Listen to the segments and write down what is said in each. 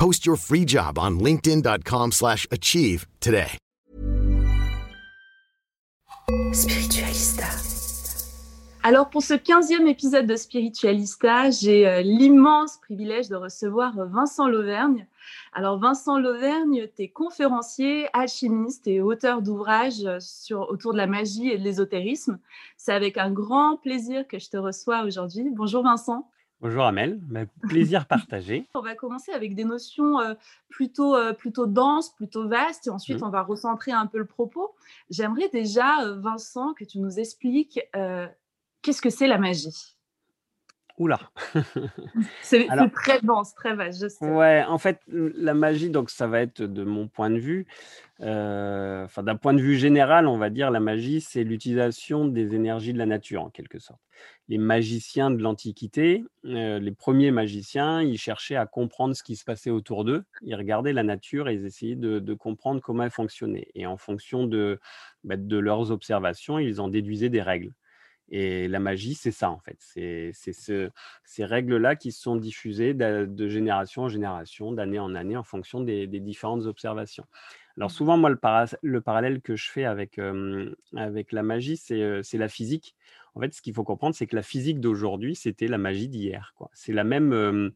Post your free job on linkedin.com/achieve slash achieve today. Spiritualista. Alors pour ce 15e épisode de Spiritualista, j'ai euh, l'immense privilège de recevoir Vincent Lauvergne. Alors Vincent Lauvergne, tu es conférencier, alchimiste et auteur d'ouvrages euh, sur autour de la magie et de l'ésotérisme. C'est avec un grand plaisir que je te reçois aujourd'hui. Bonjour Vincent. Bonjour Amel, bah, plaisir partagé. On va commencer avec des notions euh, plutôt, euh, plutôt denses, plutôt vastes, et ensuite Mhm. on va recentrer un peu le propos. J'aimerais déjà, euh, Vincent, que tu nous expliques euh, qu'est-ce que c'est la magie? Oula. C'est très dense, très vaste, je sais. Ouais, en fait, la magie, donc ça va être de mon point de vue, euh, enfin d'un point de vue général, on va dire, la magie, c'est l'utilisation des énergies de la nature, en quelque sorte. Les magiciens de l'Antiquité, euh, les premiers magiciens, ils cherchaient à comprendre ce qui se passait autour d'eux. Ils regardaient la nature et ils essayaient de, de comprendre comment elle fonctionnait. Et en fonction de, bah, de leurs observations, ils en déduisaient des règles. Et la magie, c'est ça, en fait. C'est c'est ce, ces règles-là qui sont diffusées de, de génération en génération, d'année en année, en fonction des, des différentes observations. Alors souvent, moi, le, para- le parallèle que je fais avec, euh, avec la magie, c'est euh, la physique. En fait, ce qu'il faut comprendre, c'est que la physique d'aujourd'hui, c'était la magie d'hier. C'est la même, euh,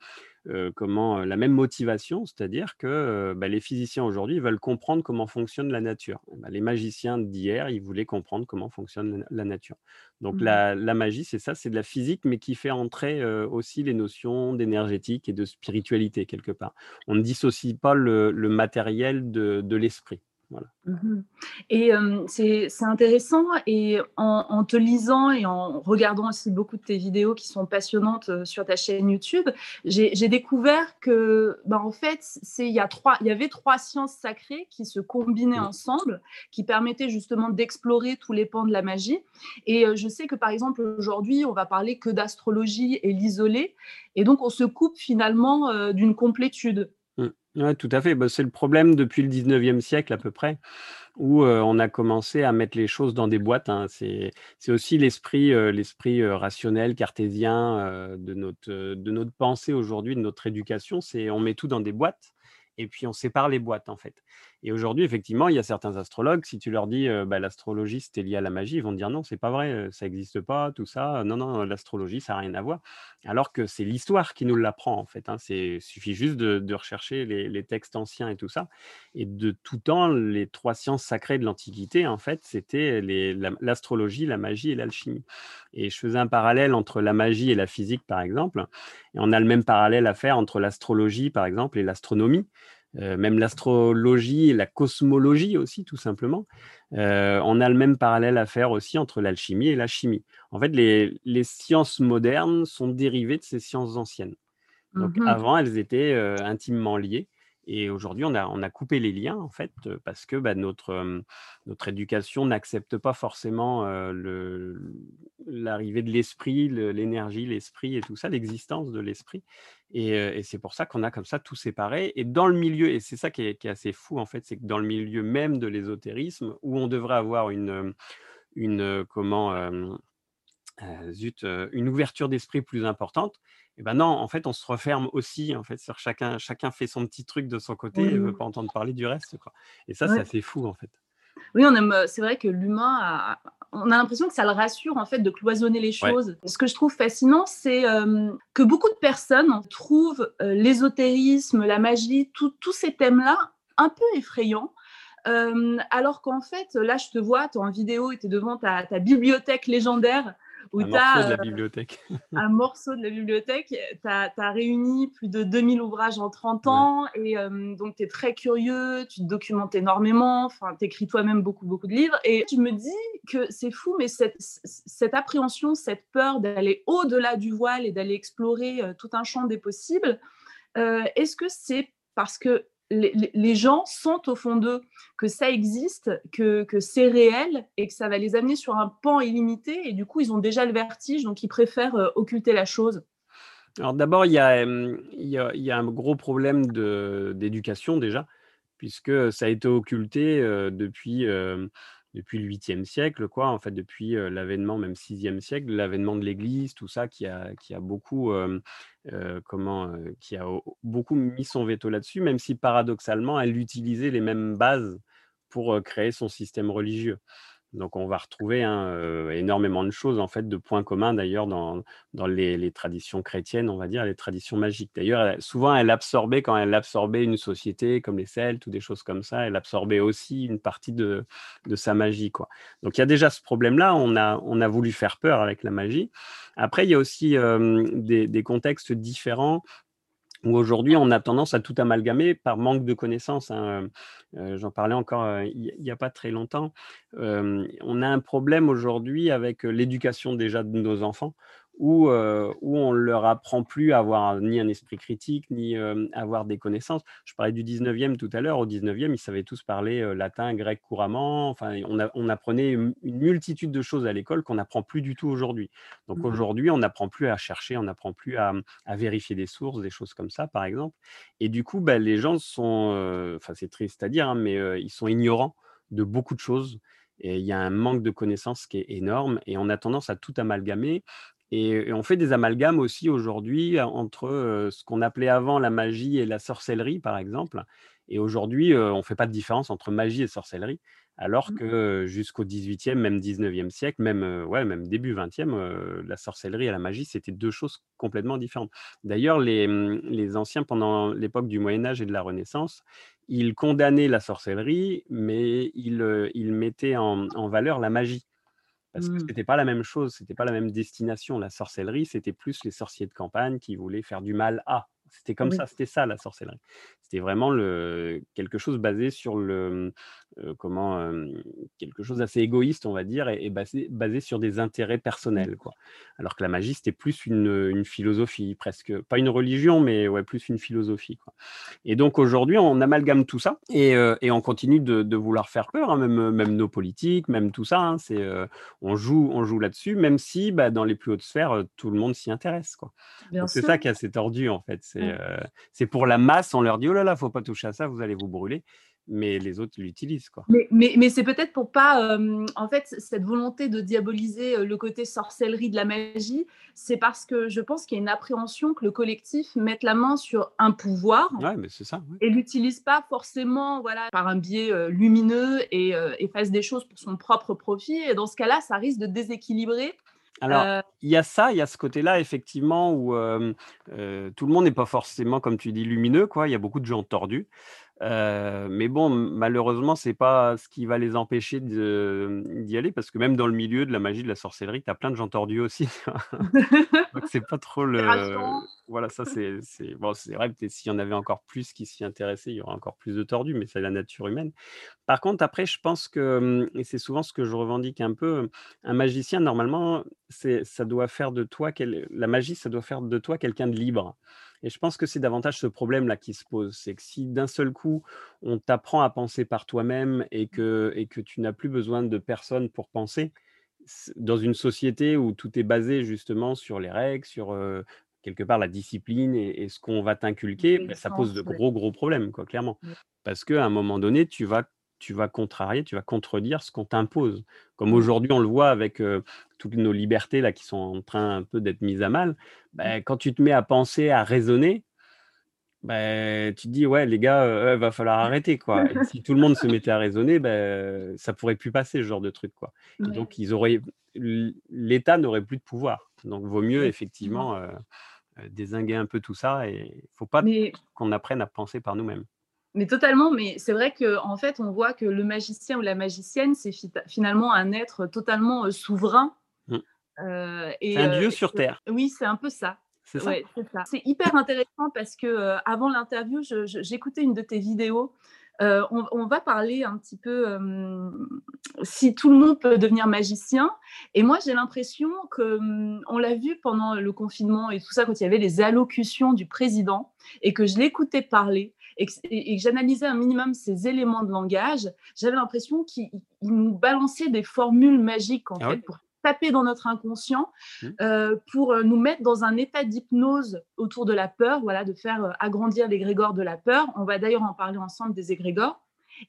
euh, comment, la même motivation, c'est-à-dire que euh, bah, les physiciens aujourd'hui veulent comprendre comment fonctionne la nature. Ben, les magiciens d'hier, ils voulaient comprendre comment fonctionne la, nature. Donc Mhm. la, la magie, c'est ça, c'est de la physique, mais qui fait entrer euh, aussi les notions d'énergétique et de spiritualité quelque part. On ne dissocie pas le, le matériel de, de l'esprit. Voilà. Mhm. Et euh, c'est intéressant. Et en, en te lisant et en regardant aussi beaucoup de tes vidéos qui sont passionnantes euh, sur ta chaîne YouTube, j'ai découvert que, bah, en fait, il y a trois, il y avait trois sciences sacrées qui se combinaient ensemble, qui permettaient justement d'explorer tous les pans de la magie. Et euh, je sais que par exemple aujourd'hui, on va parler que d'astrologie et l'isolé, et donc on se coupe finalement euh, d'une complétude. Oui, tout à fait. Bah, c'est le problème depuis le 19e siècle à peu près, où euh, on a commencé à mettre les choses dans des boîtes. hein. C'est, aussi l'esprit, euh, l'esprit euh, rationnel, cartésien de, notre, de notre pensée aujourd'hui, de notre éducation. C'est on met tout dans des boîtes et puis on sépare les boîtes en fait. Et aujourd'hui, effectivement, il y a certains astrologues, si tu leur dis bah, l'astrologie c'était lié à la magie, ils vont te dire non, c'est pas vrai, ça n'existe pas, tout ça. Non, non, l'astrologie, ça n'a rien à voir. Alors que c'est l'histoire qui nous l'apprend en fait. Hein. C'est suffit juste de, rechercher les, textes anciens et tout ça. Et de tout temps, les trois sciences sacrées de l'Antiquité, en fait, c'était les- la- l'astrologie, la magie et l'alchimie. Et je faisais un parallèle entre la magie et la physique, par exemple. Et on a le même parallèle à faire entre l'astrologie, par exemple, et l'astronomie. Euh, même l'astrologie et la cosmologie aussi, tout simplement. Euh, on a le même parallèle à faire aussi entre l'alchimie et la chimie. En fait, les, les sciences modernes sont dérivées de ces sciences anciennes. Donc Mhm. avant, elles étaient euh, intimement liées. Et aujourd'hui, on a, on a coupé les liens, en fait, parce que bah, notre, notre éducation n'accepte pas forcément l'arrivée de l'esprit, l'énergie, l'esprit et tout ça, l'existence de l'esprit. Et, c'est pour ça qu'on a comme ça tout séparé. Et dans le milieu, et c'est ça qui est, assez fou, en fait, c'est que dans le milieu même de l'ésotérisme, où on devrait avoir une, une comment, zut, une ouverture d'esprit plus importante, et ben non, en fait, on se referme aussi, en fait, sur chacun, chacun fait son petit truc de son côté et ne veut pas entendre parler du reste, quoi. Et ça, c'est assez fou, en fait. Oui, on aime. C'est vrai que l'humain, a, on a l'impression que ça le rassure en fait de cloisonner les choses. Ce que je trouve fascinant, c'est que beaucoup de personnes trouvent l'ésotérisme, la magie, tous ces thèmes-là un peu effrayants. alors qu'en fait, là, je te vois, tu es en vidéo et tu es devant ta, ta bibliothèque légendaire un morceau de la bibliothèque. un morceau de la bibliothèque. Tu as, réuni plus de 2000 ouvrages en 30 ans et donc tu es très curieux, tu te documentes énormément, enfin, tu écris toi-même beaucoup, beaucoup de livres. Et je me dis que c'est fou, mais cette, cette appréhension, cette peur d'aller au-delà du voile et d'aller explorer tout un champ des possibles, est-ce que c'est parce que les, gens sentent au fond d'eux que ça existe, que, c'est réel et que ça va les amener sur un pan illimité. Et du coup, ils ont déjà le vertige, donc ils préfèrent euh, occulter la chose. Alors d'abord, il y, a, un gros problème d'éducation déjà, puisque ça a été occulté euh, depuis, euh, depuis le 8e siècle, quoi, en fait, depuis l'avènement, même 6e siècle, l'avènement de l'Église, tout ça, qui a, beaucoup, qui a beaucoup mis son veto là-dessus, même si paradoxalement, elle utilisait les mêmes bases pour créer son système religieux. Donc on va retrouver hein, énormément de choses, en fait, de points communs d'ailleurs dans, dans les, traditions chrétiennes, on va dire, les traditions magiques. D'ailleurs, souvent elle absorbait, quand elle absorbait une société comme les Celtes ou des choses comme ça, elle absorbait aussi une partie de, de sa magie. Quoi. Donc il y a déjà ce problème-là, on a, on a voulu faire peur avec la magie. Après, il y a aussi des contextes différents où aujourd'hui on a tendance à tout amalgamer par manque de connaissances. Hein. Euh, j'en parlais encore euh, il n'y a pas très longtemps. on a un problème aujourd'hui avec l'éducation déjà de nos enfants, où, où on ne leur apprend plus à avoir ni un esprit critique, ni à avoir des connaissances. Je parlais du 19e tout à l'heure. Au 19e, ils savaient tous parler latin, grec couramment. Enfin, on, on apprenait une multitude de choses à l'école qu'on n'apprend plus du tout aujourd'hui. Donc mmh aujourd'hui, on n'apprend plus à chercher, on n'apprend plus à, à, vérifier des sources, des choses comme ça, par exemple. Et du coup, bah, les gens sont, enfin, c'est triste à dire, hein, mais ils sont ignorants de beaucoup de choses. Et il y a un manque de connaissances qui est énorme et on a tendance à tout amalgamer. Et, on fait des amalgames aussi aujourd'hui entre ce qu'on appelait avant la magie et la sorcellerie, par exemple. Et aujourd'hui, on ne fait pas de différence entre magie et sorcellerie, alors mmh. que jusqu'au 18e, même 19e siècle, même, ouais, même début 20e, la sorcellerie et la magie, c'était deux choses complètement différentes. D'ailleurs, les, mmh, les anciens, pendant l'époque du Moyen Âge et de la Renaissance, ils condamnaient la sorcellerie, mais ils, ils mettaient en, en valeur la magie parce que ce mmh. n'était pas la même chose, c'était pas la même destination. La sorcellerie, c'était plus les sorciers de campagne qui voulaient faire du mal à. C'était comme ça, c'était ça la sorcellerie. C'était vraiment le, quelque chose basé sur le, comment, quelque chose d'assez égoïste, on va dire, et, basé, basé, sur des intérêts personnels, quoi. Alors que la magie, c'était plus une, une, philosophie, presque, pas une religion, mais ouais, plus une philosophie, quoi. Et donc aujourd'hui, on amalgame tout ça et, et on continue de, de, vouloir faire peur, hein, même, même nos politiques, même tout ça. Hein, c'est, on joue, on joue là-dessus, même si bah, dans les plus hautes sphères, tout le monde s'y intéresse, quoi. C'est ça qui est assez tordu, en fait. C'est c'est pour la masse, on leur dit oh là là, faut pas toucher à ça, vous allez vous brûler. Mais les autres l'utilisent. Quoi. Mais, mais, mais c'est peut-être pour pas. en fait, cette volonté de diaboliser le côté sorcellerie de la magie, c'est parce que je pense qu'il y a une appréhension que le collectif mette la main sur un pouvoir ouais, mais c'est ça, et l'utilise pas forcément voilà, par un biais lumineux et, et fasse des choses pour son propre profit. Et dans ce cas-là, ça risque de déséquilibrer alors, il y a ça, il y a ce côté-là, effectivement, où tout le monde n'est pas forcément, comme tu dis, lumineux, quoi. Il y a beaucoup de gens tordus. Mais bon, malheureusement, c'est pas ce qui va les empêcher d'y aller, parce que même dans le milieu de la magie, de la sorcellerie, tu as plein de gens tordus aussi. Donc, c'est pas trop le. Voilà, ça, c'est bon, vrai, peut-être s'il y en avait encore plus qui s'y intéressaient, il y aurait encore plus de tordus, mais c'est la nature humaine. Par contre, après, je pense que, et c'est souvent ce que je revendique un peu, un magicien, normalement, ça doit faire de toi, la magie, ça doit faire de toi quelqu'un de libre. Et je pense que c'est davantage ce problème-là qui se pose. C'est que si d'un seul coup, on t'apprend à penser par toi-même et que, et que tu n'as plus besoin de personne pour penser, dans une société où tout est basé justement sur les règles, sur quelque part la discipline et, ce qu'on va t'inculquer, bah, ça pose de gros, gros problèmes, quoi, clairement. Parce qu'à un moment donné, tu vas tu vas contrarier, tu vas contredire ce qu'on t'impose. Comme aujourd'hui, on le voit avec toutes nos libertés là qui sont en train un peu d'être mises à mal. Bah, quand tu te mets à penser, à raisonner, bah, tu te dis ouais les gars, il va falloir arrêter quoi. si tout le monde se mettait à raisonner, bah, ça pourrait plus passer ce genre de truc quoi. donc ils auraient, l'État n'aurait plus de pouvoir. Donc vaut mieux effectivement désinguer un peu tout ça et faut pas qu'on apprenne à penser par nous-mêmes. Mais totalement, mais c'est vrai qu'en en fait, on voit que le magicien ou la magicienne, c'est finalement un être totalement souverain. Mmh. c'est un dieu sur Terre. Oui, c'est un peu ça. C'est ça. c'est hyper intéressant parce que avant l'interview, j'écoutais une de tes vidéos. On, on, va parler un petit peu si tout le monde peut devenir magicien. Et moi, j'ai l'impression que on l'a vu pendant le confinement et tout ça, quand il y avait les allocutions du président et que je l'écoutais parler et que, j'analysais un minimum ces éléments de langage, j'avais l'impression qu'il nous balançait des formules magiques en ah fait pour taper dans notre inconscient, mmh. euh, pour euh, nous mettre dans un état d'hypnose autour de la peur, voilà, de faire euh, agrandir l'égrégore de la peur. On va d'ailleurs en parler ensemble des égrégores.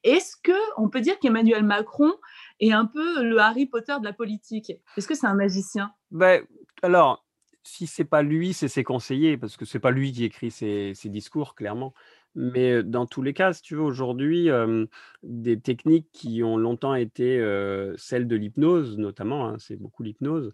Est-ce que on peut dire qu'Emmanuel Macron est un peu le Harry Potter de la politique? Est-ce que c'est un magicien? Ben, alors, si c'est pas lui, c'est ses conseillers, parce que c'est pas lui qui écrit ses, ses discours, clairement. Mais dans tous les cas, si tu veux, aujourd'hui, des techniques qui ont longtemps été celles de l'hypnose, notamment, hein, c'est beaucoup l'hypnose,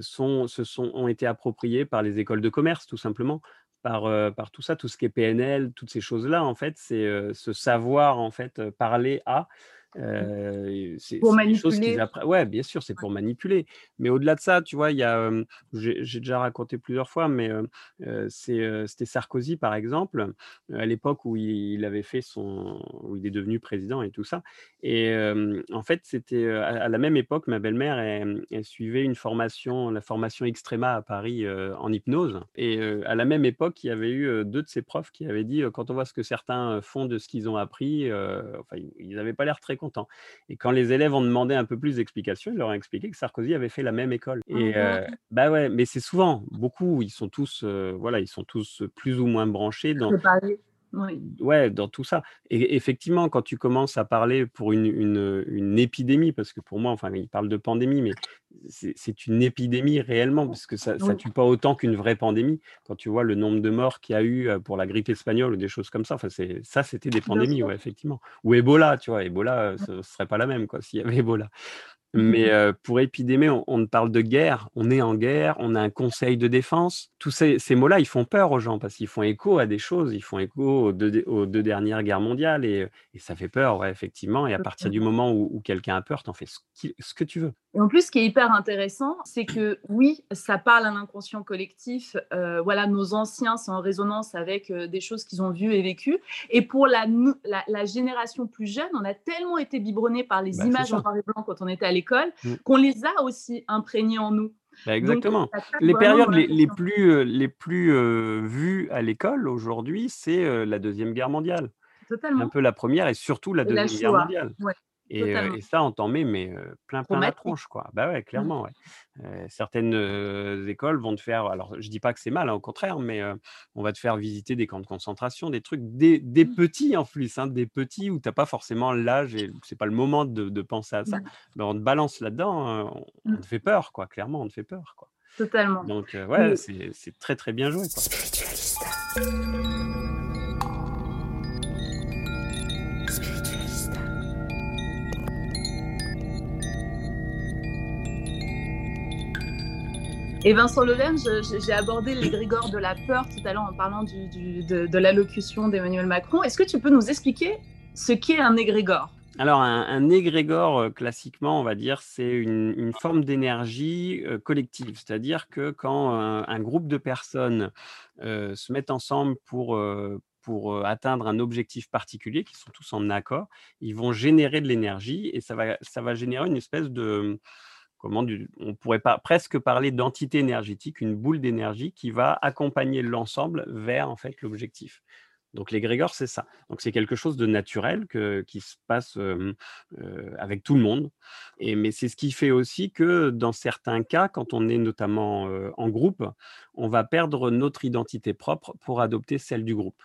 sont, ont été appropriées par les écoles de commerce, tout simplement, par, par tout ça, tout ce qui est PNL, toutes ces choses-là, en fait, c'est ce savoir, en fait, parler à. Euh, c'est pour manipuler. Ouais, bien sûr, c'est pour manipuler. Mais au-delà de ça, tu vois, il y a, j'ai déjà raconté plusieurs fois, mais c'était Sarkozy par exemple, à l'époque où il, avait fait son, où il est devenu président et tout ça. Et en fait, c'était à, la même époque, ma belle-mère, elle, suivait une formation, la formation Extrema à Paris en hypnose. Et à la même époque, il y avait eu deux de ses profs qui avaient dit, quand on voit ce que certains font de ce qu'ils ont appris, enfin, ils n'avaient pas l'air très content. Et quand les élèves ont demandé un peu plus d'explications, ils leur ont expliqué que Sarkozy avait fait la même école. Et euh, bah ouais, mais c'est souvent, beaucoup, ils sont tous, euh, voilà, ils sont tous plus ou moins branchés dans. Ouais, dans tout ça. Et effectivement, quand tu commences à parler pour une, une, une épidémie, parce que pour moi, enfin, il parle de pandémie, mais c'est une épidémie réellement, parce que ça ne tue pas autant qu'une vraie pandémie. Quand tu vois le nombre de morts qu'il y a eu pour la grippe espagnole ou des choses comme ça, enfin, ça, c'était des pandémies, ouais, effectivement. Ou Ebola, tu vois, Ebola, ce ne serait pas la même, quoi, s'il y avait Ebola. Mais mmh pour épidémie, on, on, parle de guerre, on est en guerre, on a un conseil de défense. Tous ces, ces mots-là, ils font peur aux gens parce qu'ils font écho à des choses, ils font écho aux deux, aux deux dernières guerres mondiales et, et, ça fait peur, ouais, effectivement. Et à partir du moment où, où quelqu'un a peur, t'en fais ce, ce, que tu veux. Et en plus, ce qui est hyper intéressant, c'est que oui, ça parle à l'inconscient collectif. Euh, voilà, nos anciens sont en résonance avec euh, des choses qu'ils ont vues et vécues. Et pour la, la, la, génération plus jeune, on a tellement été biberonné par les bah, images en noir et blanc quand on était à l'école mmh. qu'on les a aussi imprégnés en nous. Bah, exactement. les périodes les, les, plus, euh, les plus vues à l'école aujourd'hui, c'est la Deuxième Guerre mondiale. Totalement. Un peu la première et surtout la Deuxième Guerre mondiale. Ouais. Et, ça, on t'en met mais, plein, plein la tronche, quoi. Bah ouais, mmh. clairement, ouais. certaines écoles vont te faire, alors je dis pas que c'est mal, hein, au contraire, mais on va te faire visiter des camps de concentration, des trucs, des, des mmh. petits en plus, hein, des petits où t'as pas forcément l'âge et c'est pas le moment de, de penser à ça. Mmh. Ben, on te balance là-dedans, hein, on, te fait peur, quoi. Clairement, on te fait peur, quoi. Totalement. Donc ouais, c'est très très bien joué, quoi. Et Vincent Leven, j'ai abordé l'égrégore de la peur tout à l'heure en parlant de, l'allocution d'Emmanuel Macron. Est-ce que tu peux nous expliquer ce qu'est un égrégore? Alors, un, égrégore, euh, classiquement, on va dire, c'est une, forme d'énergie euh, collective. C'est-à-dire que quand un, groupe de personnes euh, se mettent ensemble pour, pour atteindre un objectif particulier, qui sont tous en accord, ils vont générer de l'énergie et ça va, ça va générer une espèce de, comment on pourrait pas, presque parler d'entité énergétique, une boule d'énergie qui va accompagner l'ensemble vers en fait l'objectif. Donc l'égrégore, c'est ça. Donc c'est quelque chose de naturel qui se passe avec tout le monde. Et, mais c'est ce qui fait aussi que dans certains cas, quand on est notamment en groupe, on va perdre notre identité propre pour adopter celle du groupe.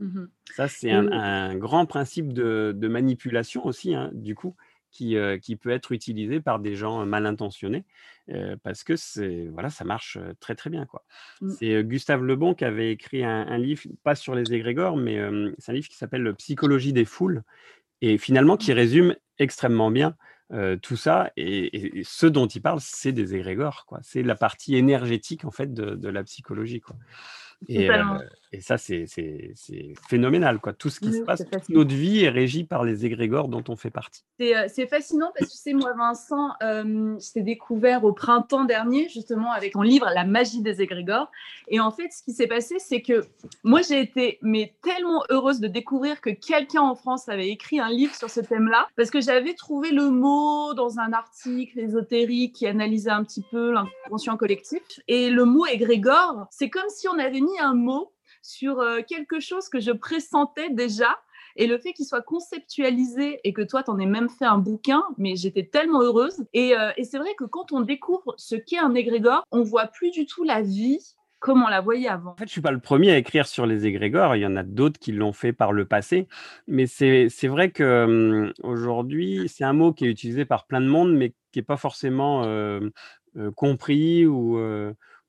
Mmh ça, c'est un, grand principe de, manipulation aussi, hein, du coup, qui, qui, peut être utilisé par des gens mal intentionnés parce que c'est voilà ça marche très très bien quoi. Mmh. C'est Gustave Lebon qui avait écrit un, livre pas sur les égrégores mais c'est un livre qui s'appelle Psychologie des foules et finalement qui résume extrêmement bien tout ça et, ce dont il parle c'est des égrégores quoi. C'est la partie énergétique en fait de, de la psychologie quoi. Et, euh, et ça, c'est phénoménal. Quoi. Tout ce qui se passe, toute notre vie est régie par les égrégores dont on fait partie. C'est euh, fascinant parce que, tu sais, moi, Vincent, euh, je t'ai découvert au printemps dernier, justement, avec ton livre La magie des égrégores. Et en fait, ce qui s'est passé, c'est que moi, j'ai été mais tellement heureuse de découvrir que quelqu'un en France avait écrit un livre sur ce thème-là parce que j'avais trouvé le mot dans un article ésotérique qui analysait un petit peu l'inconscient collectif. Et le mot égrégore, c'est comme si on avait mis un mot sur euh, quelque chose que je pressentais déjà. Et le fait qu'il soit conceptualisé et que toi, tu en aies même fait un bouquin, mais j'étais tellement heureuse. Et, euh, et c'est vrai que quand on découvre ce qu'est un égrégore, on voit plus du tout la vie comme on la voyait avant. En fait, je suis pas le premier à écrire sur les égrégores. Il y en a d'autres qui l'ont fait par le passé. Mais c'est vrai que hum, aujourd'hui, c'est un mot qui est utilisé par plein de monde, mais qui n'est pas forcément euh, compris ou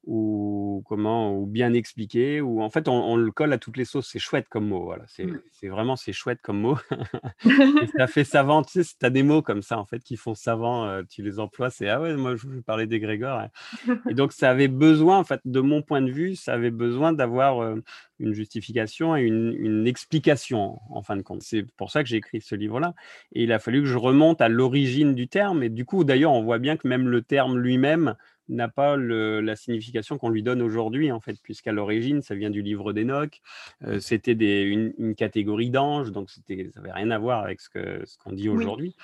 ou comment ou bien expliqué ou en fait on, le colle à toutes les sauces. C'est chouette comme mot voilà. C'est mmh. vraiment c'est chouette comme mot. Ça fait savant tu sais as des mots comme ça en fait qui font savant euh, tu les emploies c'est ah ouais moi je veux parler des Grégor et donc ça avait besoin en fait de mon point de vue ça avait besoin d'avoir euh, une justification et une, une, explication en fin de compte. C'est pour ça que j'ai écrit ce livre là et il a fallu que je remonte à l'origine du terme. Et du coup d'ailleurs on voit bien que même le terme lui-même n'a pas la signification qu'on lui donne aujourd'hui, en fait, puisqu'à l'origine, ça vient du livre d'Enoch. Euh, c'était une, catégorie d'anges, donc ça n'avait rien à voir avec ce qu'on ce qu'on dit aujourd'hui.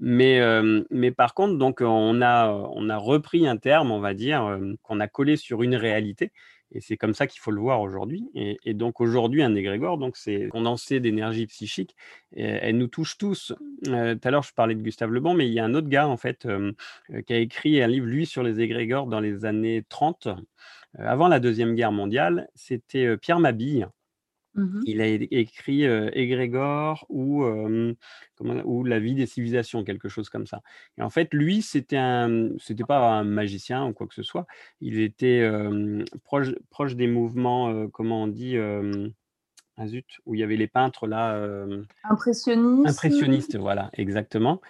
Mais, euh, mais par contre, donc, on, a, on a repris un terme, on va dire, euh, qu'on a collé sur une réalité et c'est comme ça qu'il faut le voir aujourd'hui. Et, donc aujourd'hui, un égrégore, donc c'est condensé d'énergie psychique. Elle nous touche tous. Euh, tout à l'heure, je parlais de Gustave Lebon, mais il y a un autre gars en fait euh, euh, qui a écrit un livre lui sur les égrégores dans les années 30, avant la deuxième guerre mondiale. C'était Pierre Mabille. Mmh il a écrit Égrégore ou, ou La vie des civilisations, quelque chose comme ça. Et en fait, lui, c'était un, c'était pas un magicien ou quoi que ce soit. Il était proche, proche des mouvements, comment on dit, ah zut, où il y avait les peintres là. Impressionnistes. Impressionnistes, voilà, exactement.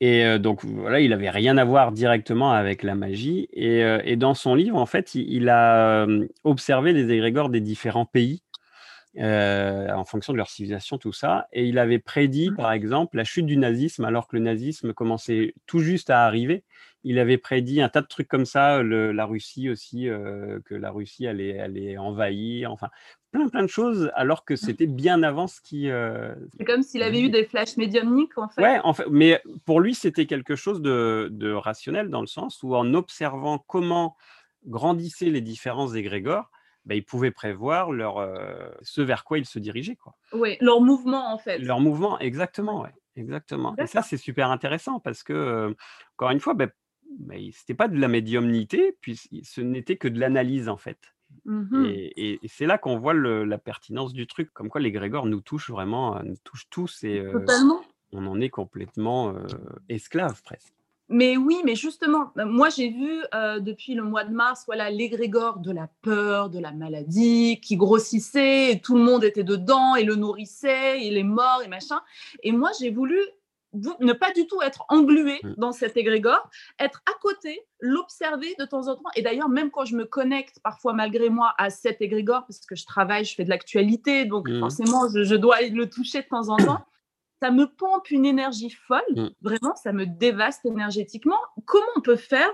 Et donc voilà, il avait rien à voir directement avec la magie. Et, et dans son livre, en fait, il, il a observé les égrégores des différents pays euh, en fonction de leur civilisation, tout ça. Et il avait prédit, mmh. par exemple, la chute du nazisme, alors que le nazisme commençait tout juste à arriver. Il avait prédit un tas de trucs comme ça, la Russie aussi, euh, que la Russie allait, allait envahir, enfin, plein plein de choses, alors que c'était bien avant ce qui. Euh, C'est comme s'il avait eu des flashs médiumniques, en fait. Ouais, en fait, mais pour lui, c'était quelque chose de, de, rationnel dans le sens où en observant comment grandissaient les différents égrégores, bah, ils pouvaient prévoir leur, ce vers quoi ils se dirigeaient. Quoi. Oui, leur mouvement en fait. Leur mouvement, exactement. Ouais, exactement. Et ça, c'est super intéressant parce que, encore une fois, bah, ce n'était pas de la médiumnité, puis ce n'était que de l'analyse en fait. Mmh et, c'est là qu'on voit la pertinence du truc, comme quoi les Grégor nous touchent vraiment, nous touchent tous et on en est complètement esclaves presque. Mais oui, mais justement, euh, moi j'ai vu euh, depuis le mois de mars, voilà, l'égrégore de la peur, de la maladie qui grossissait, et tout le monde était dedans et le nourrissait, il est mort et machin. Et moi j'ai voulu ne pas du tout être englué mmh. dans cet égrégore, être à côté, l'observer de temps en temps. Et d'ailleurs, même quand je me connecte parfois malgré moi à cet égrégore, parce que je travaille, je fais de l'actualité, donc mmh. forcément je, je, dois le toucher de temps en temps, ça me pompe une énergie folle. Mm. Vraiment, ça me dévaste énergétiquement. Comment on peut faire,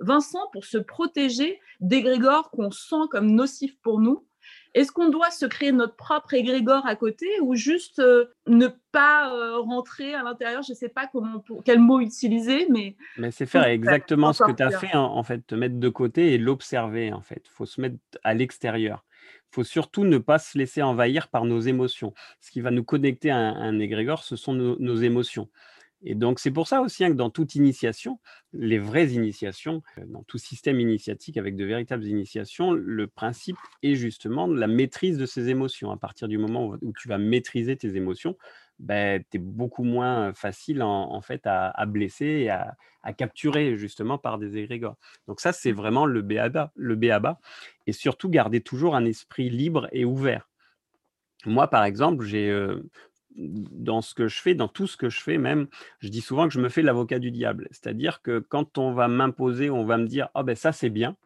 Vincent, pour se protéger d'égrégores qu'on sent comme nocifs pour nous? Est-ce qu'on doit se créer notre propre égrégore à côté ou juste euh, ne pas euh, rentrer à l'intérieur? Je ne sais pas comment, quel mot utiliser, mais. Mais c'est faire exactement ce que tu as fait, en, fait, te mettre de côté et l'observer, en fait. Il faut se mettre à l'extérieur. Il faut surtout ne pas se laisser envahir par nos émotions. Ce qui va nous connecter à un, égrégore, ce sont nos émotions. Et donc, c'est pour ça aussi hein, que dans toute initiation, les vraies initiations, euh, dans tout système initiatique avec de véritables initiations, le principe est justement la maîtrise de ces émotions. À partir du moment où, tu vas maîtriser tes émotions, ben, tu es beaucoup moins facile en, fait à, blesser et à, capturer justement par des égrégores. Donc ça, c'est mmh. vraiment le béaba, le béaba. Et surtout, garder toujours un esprit libre et ouvert. Moi, par exemple, j'ai euh, dans ce que je fais, dans tout ce que je fais même, je dis souvent que je me fais l'avocat du diable. C'est-à-dire que quand on va m'imposer, on va me dire oh ben ça c'est bien,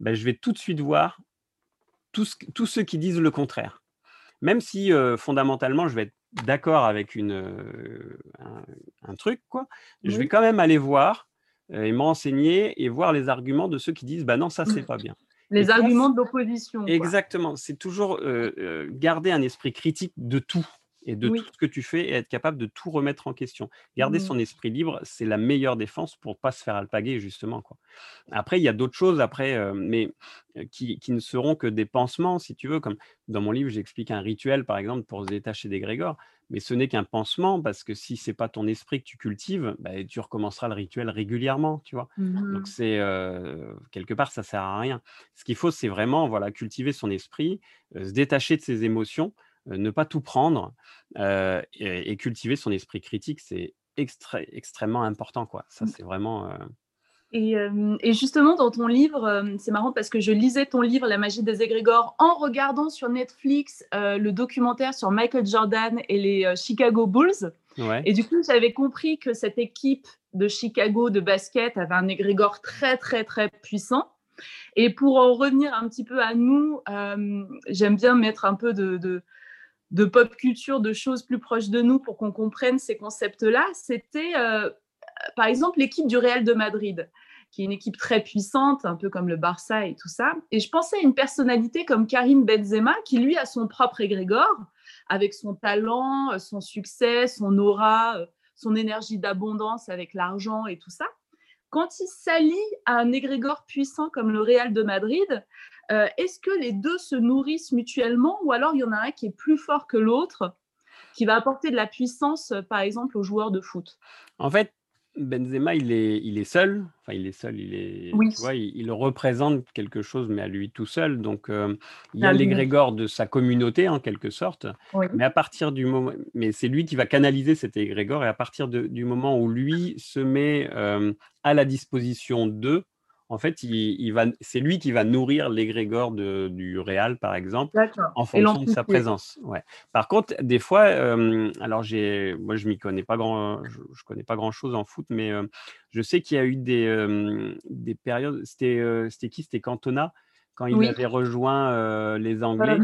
ben, je vais tout de suite voir tous, ceux qui disent le contraire. Même si euh, fondamentalement je vais être d'accord avec une, euh, un, truc, quoi, je vais quand même aller voir euh, et m'enseigner et voir les arguments de ceux qui disent bah non, ça c'est pas bien. Les arguments de l'opposition. Exactement. C'est toujours garder un esprit critique de tout et de tout ce que tu fais et être capable de tout remettre en question. Garder mmh. son esprit libre, c'est la meilleure défense pour pas se faire alpaguer, justement. Quoi. Après, il y a d'autres choses, après, mais qui, ne seront que des pansements, si tu veux. Comme dans mon livre, j'explique un rituel, par exemple, pour se détacher des grégores. Mais ce n'est qu'un pansement, parce que si c'est pas ton esprit que tu cultives, bah, tu recommenceras le rituel régulièrement, tu vois. Donc, mmh c'est quelque part, ça sert à rien. Ce qu'il faut, c'est vraiment voilà, cultiver son esprit, se détacher de ses émotions euh, ne pas tout prendre euh, et, cultiver son esprit critique, c'est extrêmement important. Quoi. Ça, mmh. c'est vraiment. Euh et, justement, dans ton livre, c'est marrant parce que je lisais ton livre La magie des égrégores en regardant sur Netflix le documentaire sur Michael Jordan et les Chicago Bulls. Et du coup, j'avais compris que cette équipe de Chicago de basket avait un égrégore très, très, très puissant. Et pour en revenir un petit peu à nous, j'aime bien mettre un peu de, de pop culture, de choses plus proches de nous pour qu'on comprenne ces concepts-là, c'était euh, par exemple l'équipe du Real de Madrid, qui est une équipe très puissante, un peu comme le Barça et tout ça. Et je pensais à une personnalité comme Karim Benzema, qui lui a son propre égrégore, avec son talent, son succès, son aura, son énergie d'abondance avec l'argent et tout ça. Quand il s'allie à un égrégore puissant comme le Real de Madrid, euh, est-ce que les deux se nourrissent mutuellement ou alors il y en a un qui est plus fort que l'autre, qui va apporter de la puissance, euh, par exemple, aux joueurs de foot? En fait, Benzema, il est, il est seul. Enfin, il est seul. Il est, tu vois, il, représente quelque chose, mais à lui tout seul. Donc, euh, il y a l'égrégore de sa communauté en quelque sorte. Mais à partir du moment, mais c'est lui qui va canaliser cet égrégore. Et à partir du moment où lui se met à la disposition d'eux, en fait, il, va, c'est lui qui va nourrir l'égrégore du Réal, par exemple, en fonction de sa présence. Ouais. Par contre, des fois, euh, alors j'ai, moi je m'y connais pas grand, je, connais pas grand chose en foot, mais euh, je sais qu'il y a eu des, euh, des périodes. C'était, c'était qui? C'était Cantona quand il avait rejoint les Anglais.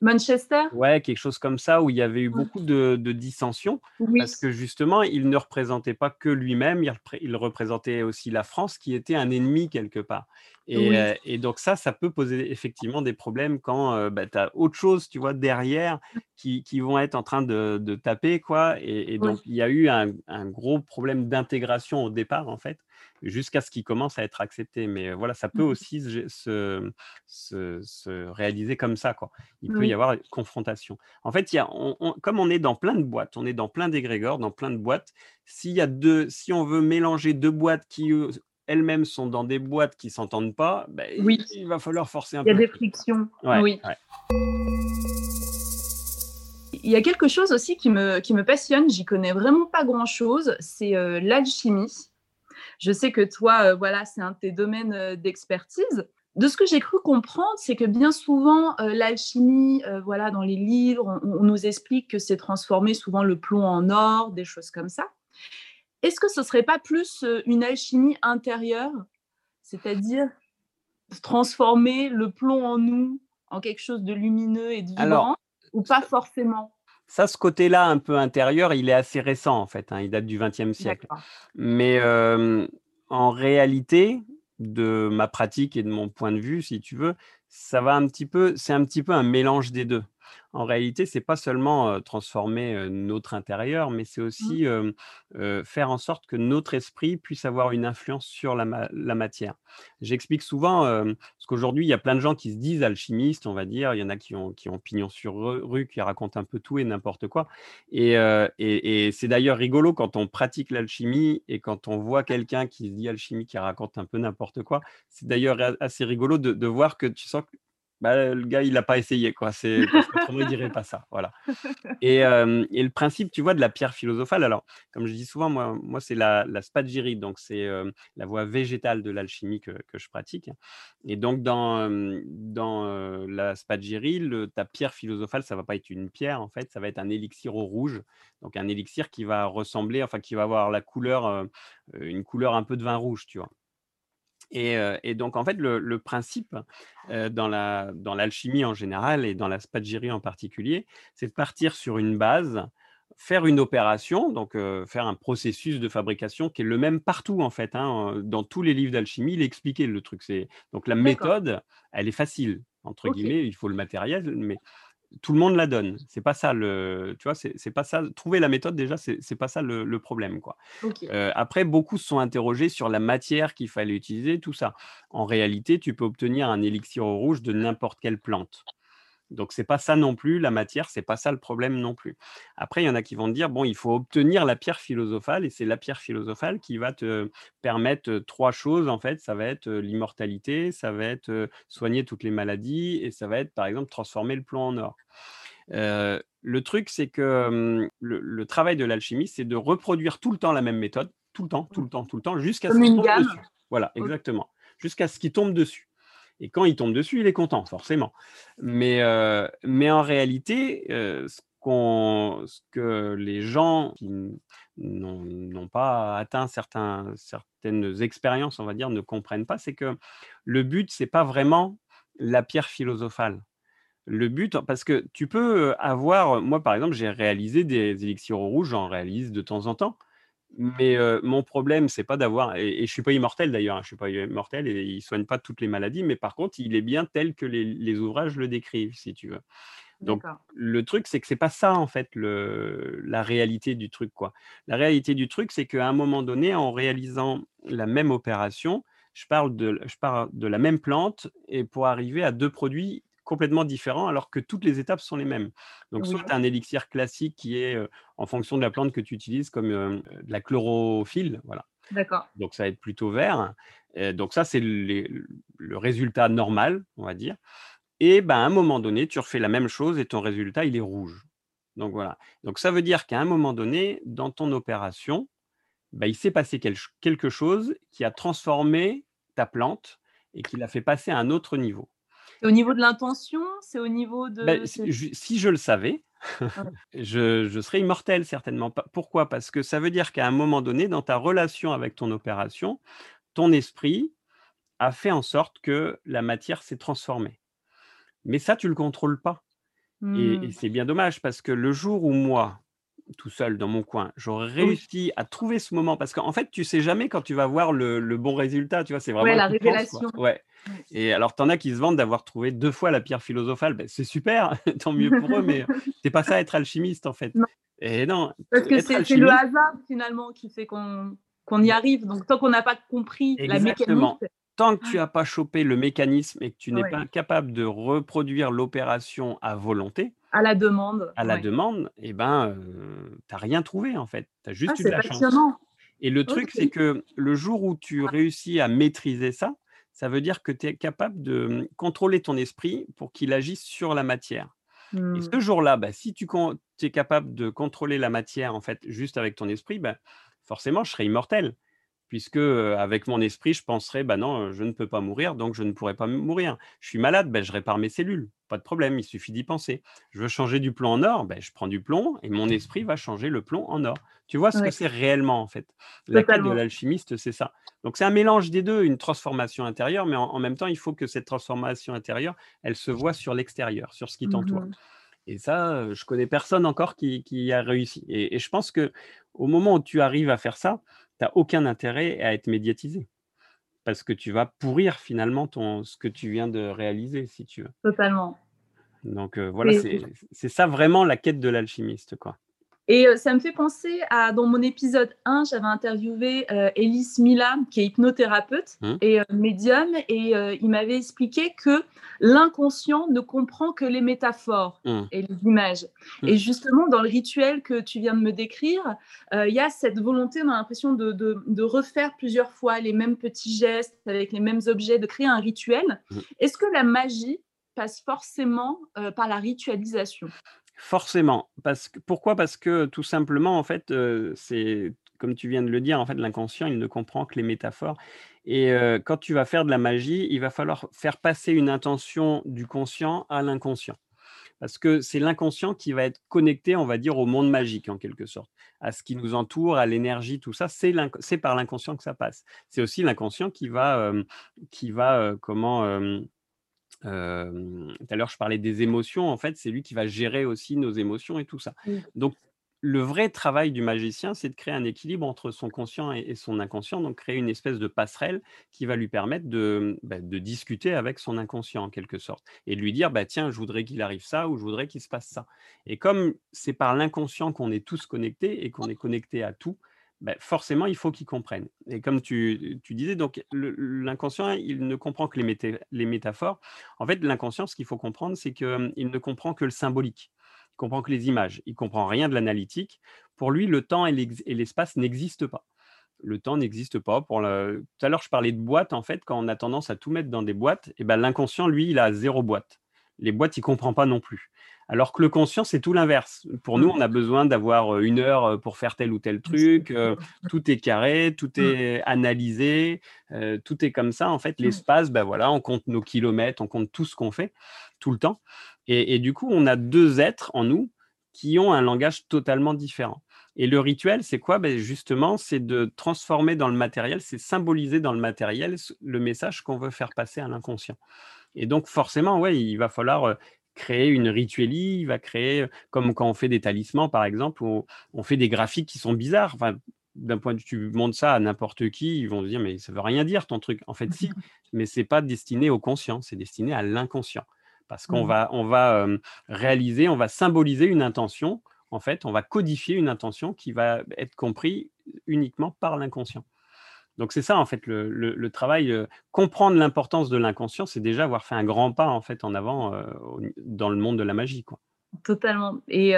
Manchester. Ouais, quelque chose comme ça, où il y avait eu beaucoup de, dissensions, parce que justement, il ne représentait pas que lui-même, il, représentait aussi la France, qui était un ennemi quelque part. Et, donc ça, ça peut poser effectivement des problèmes quand bah, tu as autre chose, tu vois, derrière, qui, vont être en train de, taper, quoi. Et, donc, il y a eu un, un gros problème d'intégration au départ, en fait jusqu'à ce qu'il commence à être accepté. Mais voilà, ça peut mmh aussi se, se, réaliser comme ça. Quoi. Il peut y avoir une confrontation. En fait, il y a, comme on est dans plein de boîtes, on est dans plein d'égrégores, dans plein de boîtes, s'il y a deux, si on veut mélanger deux boîtes qui elles-mêmes sont dans des boîtes qui s'entendent pas, ben, oui. il va falloir forcer un peu. Il y a des frictions. oui. Il y a quelque chose aussi qui me, qui me passionne, j'y connais vraiment pas grand-chose, c'est l'alchimie. Je sais que toi, euh, voilà, c'est un de tes domaines euh, d'expertise. De ce que j'ai cru comprendre, c'est que bien souvent, euh, l'alchimie, voilà, dans les livres, on, nous explique que c'est transformer souvent le plomb en or, des choses comme ça. Est-ce que ce serait pas plus une alchimie intérieure, c'est-à-dire transformer le plomb en nous en quelque chose de lumineux et de vibrant, ou pas forcément ça, ce côté-là un peu intérieur, il est assez récent en fait. Hein, il date du XXe siècle. Mais en réalité, de ma pratique et de mon point de vue, si tu veux, ça va un petit peu, c'est un petit peu un mélange des deux. En réalité, c'est pas seulement transformer notre intérieur, mais c'est aussi mmh. faire en sorte que notre esprit puisse avoir une influence sur la, matière. J'explique souvent, parce qu'aujourd'hui, il y a plein de gens qui se disent alchimistes, on va dire. Il y en a qui ont, qui ont pignon sur rue, qui racontent un peu tout et n'importe quoi. Et, et, c'est d'ailleurs rigolo quand on pratique l'alchimie et quand on voit quelqu'un qui se dit alchimie, qui raconte un peu n'importe quoi. C'est d'ailleurs assez rigolo de, de voir que tu sens que bah, le gars, il n'a pas essayé, quoi. C'est parce qu'autrement, il dirait pas ça, voilà. Et, et, le principe, tu vois, de la pierre philosophale. Alors, comme je dis souvent, moi, moi c'est la, la spagyrie, donc c'est la voie végétale de l'alchimie que, que, je pratique. Et donc, dans, dans la spagyrie, le, ta pierre philosophale, ça va pas être une pierre, en fait, ça va être un élixir au rouge, donc un élixir qui va ressembler, enfin, qui va avoir la couleur, une couleur un peu de vin rouge, tu vois. Et, donc, en fait, le, principe dans l'alchimie en général et dans la spagyrie en particulier, c'est de partir sur une base, faire une opération, donc faire un processus de fabrication qui est le même partout, en fait. Hein, dans tous les livres d'alchimie, il est expliqué le truc. Donc, la méthode, elle est facile, entre guillemets, il faut le matériel, mais tout le monde la donne. C'est pas ça le, tu vois, c'est pas ça. Trouver la méthode déjà, c'est pas ça le, problème, quoi. Euh, après, beaucoup se sont interrogés sur la matière qu'il fallait utiliser, tout ça. En réalité, tu peux obtenir un élixir au rouge de n'importe quelle plante. Donc c'est pas ça non plus, la matière, c'est pas ça le problème non plus. Après, il y en a qui vont dire bon, il faut obtenir la pierre philosophale et c'est la pierre philosophale qui va te permettre trois choses en fait. Ça va être l'immortalité, ça va être soigner toutes les maladies et ça va être par exemple transformer le plomb en or. le truc, c'est que le, travail de l'alchimie, c'est de reproduire tout le temps la même méthode, tout le temps, tout le temps, tout le temps, jusqu'à ce qu'il tombe dessus. Voilà, exactement. Jusqu'à ce qu'il tombe dessus. Et quand il tombe dessus, il est content, forcément. Mais, euh, mais en réalité, euh, ce, ce, que les gens qui n'ont pas atteint certains, certaines expériences, on va dire, ne comprennent pas, c'est que le but, c'est pas vraiment la pierre philosophale. Le but, parce que tu peux avoir, moi par exemple, j'ai réalisé des élixirs rouges, j'en réalise de temps en temps, mais mon problème, c'est pas d'avoir, et, je je suis pas immortel d'ailleurs, hein, je suis pas immortel et il soigne pas toutes les maladies, mais par contre, il est bien tel que les, ouvrages le décrivent, si tu veux. Donc, le truc, c'est que c'est pas ça en fait le, la réalité du truc, quoi. La réalité du truc, c'est qu'à un moment donné, en réalisant la même opération, je parle de, je parle de la même plante et pour arriver à deux produits complètement différent alors que toutes les étapes sont les mêmes. Donc, soit tu as un élixir classique qui est en fonction de la plante que tu utilises comme de la chlorophylle. Voilà. D'accord. Donc, ça va être plutôt vert. donc, ça, c'est le résultat normal, on va dire. Et ben, à un moment donné, tu refais la même chose et ton résultat, il est rouge. Donc, voilà. Donc, ça veut dire qu'à un moment donné, dans ton opération, ben, il s'est passé quelque chose qui a transformé ta plante et qui l'a fait passer à un autre niveau. C'est au niveau de l'intention C'est au niveau de... Ben, si je le savais, je, serais immortel certainement. Pourquoi? Parce que ça veut dire qu'à un moment donné, dans ta relation avec ton opération, ton esprit a fait en sorte que la matière s'est transformée. Mais ça, tu ne le contrôles pas. et mmh. c'est bien dommage parce que le jour où moi, tout seul dans mon coin, j'aurais réussi à trouver ce moment parce qu'en fait, tu sais jamais quand tu vas voir le, bon résultat, tu vois, c'est vraiment la révélation. ouais. Et alors, tu en as qui se vendent d'avoir trouvé deux fois la pierre philosophale, ben, c'est super, tant mieux pour eux, mais c'est pas ça être alchimiste en fait. Et non. Parce que c'est le hasard finalement qui fait qu'on y arrive. Donc, tant qu'on n'a pas compris la mécanique, tant que tu n'as pas chopé le mécanisme et que tu n'es pas capable de reproduire l'opération à volonté, à la demande, à la demande, eh ben, tu n'as rien trouvé en fait. Tu as juste ah, eu de la chance. Et le truc, c'est que le jour où tu réussis à maîtriser ça, ça veut dire que tu es capable de contrôler ton esprit pour qu'il agisse sur la matière. Et mmh. ce jour-là, bah, si tu es capable de contrôler la matière en fait juste avec ton esprit, bah, forcément, je serai immortel puisque avec mon esprit, je penserais, bah non, je ne peux pas mourir, donc je ne pourrais pas mourir. Je suis malade, ben, je répare mes cellules, pas de problème, il suffit d'y penser. Je veux changer du plomb en or, ben, je prends du plomb et mon esprit va changer le plomb en or. Tu vois ce que c'est réellement en fait? La quête de l'alchimiste, c'est ça. Donc c'est un mélange des deux, une transformation intérieure, mais en, même temps, il faut que cette transformation intérieure, elle se voit sur l'extérieur, sur ce qui t'entoure. Mmh et ça, je connais personne encore qui, a réussi. Et, et, je pense que au moment où tu arrives à faire ça, tu n'as aucun intérêt à être médiatisé. parce que tu vas pourrir finalement ton, ce que tu viens de réaliser, si tu veux. Totalement. Donc voilà, c'est ça vraiment la quête de l'alchimiste, quoi. Et ça me fait penser à, dans mon épisode 1, j'avais interviewé euh, Elise Mila, qui est hypnothérapeute mmh. et médium, et il m'avait expliqué que l'inconscient ne comprend que les métaphores mmh. et les images. Mmh. Et justement, dans le rituel que tu viens de me décrire, il y a cette volonté, on a l'impression de, de, de, refaire plusieurs fois les mêmes petits gestes avec les mêmes objets, de créer un rituel. Est-ce que la magie passe forcément par la ritualisation? Forcément. Parce que, pourquoi? Parce que tout simplement, en fait, c'est comme tu viens de le dire, en fait, l'inconscient, il ne comprend que les métaphores. Et quand tu vas faire de la magie, il va falloir faire passer une intention du conscient à l'inconscient. Parce que c'est l'inconscient qui va être connecté, on va dire, au monde magique, en quelque sorte, à ce qui nous entoure, à l'énergie, tout ça. C'est par l'inconscient que ça passe. C'est aussi l'inconscient qui va, qui va comment tout à l'heure, je parlais des émotions. En fait, c'est lui qui va gérer aussi nos émotions et tout ça. Donc, le vrai travail du magicien, c'est de créer un équilibre entre son conscient et, son inconscient, donc créer une espèce de passerelle qui va lui permettre de, bah, de discuter avec son inconscient en quelque sorte et de lui dire bah, tiens, je voudrais qu'il arrive ça ou je voudrais qu'il se passe ça. Et comme c'est par l'inconscient qu'on est tous connectés et qu'on est connecté à tout, bah, forcément, il faut qu'il comprenne. Et comme tu, disais, donc l'inconscient, il ne comprend que les, métaphores. En fait, l'inconscient, ce qu'il faut comprendre, c'est qu'il hum, ne comprend que le symbolique. Il comprend que les images. Il comprend rien de l'analytique. Pour lui, le temps et l'espace n'existent pas. Le temps n'existe pas. Pour Tout à l'heure, je parlais de boîtes. En fait, quand on a tendance à tout mettre dans des boîtes, et ben, l'inconscient, lui, il a zéro boîte. Les boîtes, il ne comprend pas non plus. Alors que le conscient, c'est tout l'inverse. Pour nous, mmh. on a besoin d'avoir une heure pour faire tel ou tel truc. tout est carré, tout mmh. est analysé, tout est comme ça. En fait, mmh. l'espace, ben voilà, on compte nos kilomètres, on compte tout ce qu'on fait tout le temps. Et, du coup, on a deux êtres en nous qui ont un langage totalement différent. Et le rituel, c'est quoi? Ben Justement, c'est de transformer dans le matériel, c'est symboliser dans le matériel le message qu'on veut faire passer à l'inconscient. Et donc, forcément, ouais, il va falloir créer une rituelie, il va créer, comme quand on fait des talismans, par exemple, où on fait des graphiques qui sont bizarres. Enfin, d'un point de vue, tu montres ça à n'importe qui, ils vont se dire, mais ça veut rien dire ton truc. En fait, si, mais c'est pas destiné au conscient, c'est destiné à l'inconscient. Parce qu'on mmh. va, on va réaliser, on va symboliser une intention. En fait, on va codifier une intention qui va être comprise uniquement par l'inconscient. Donc c'est ça en fait le, travail. comprendre l'importance de l'inconscient, c'est déjà avoir fait un grand pas en fait en avant dans le monde de la magie, quoi. Totalement. Et,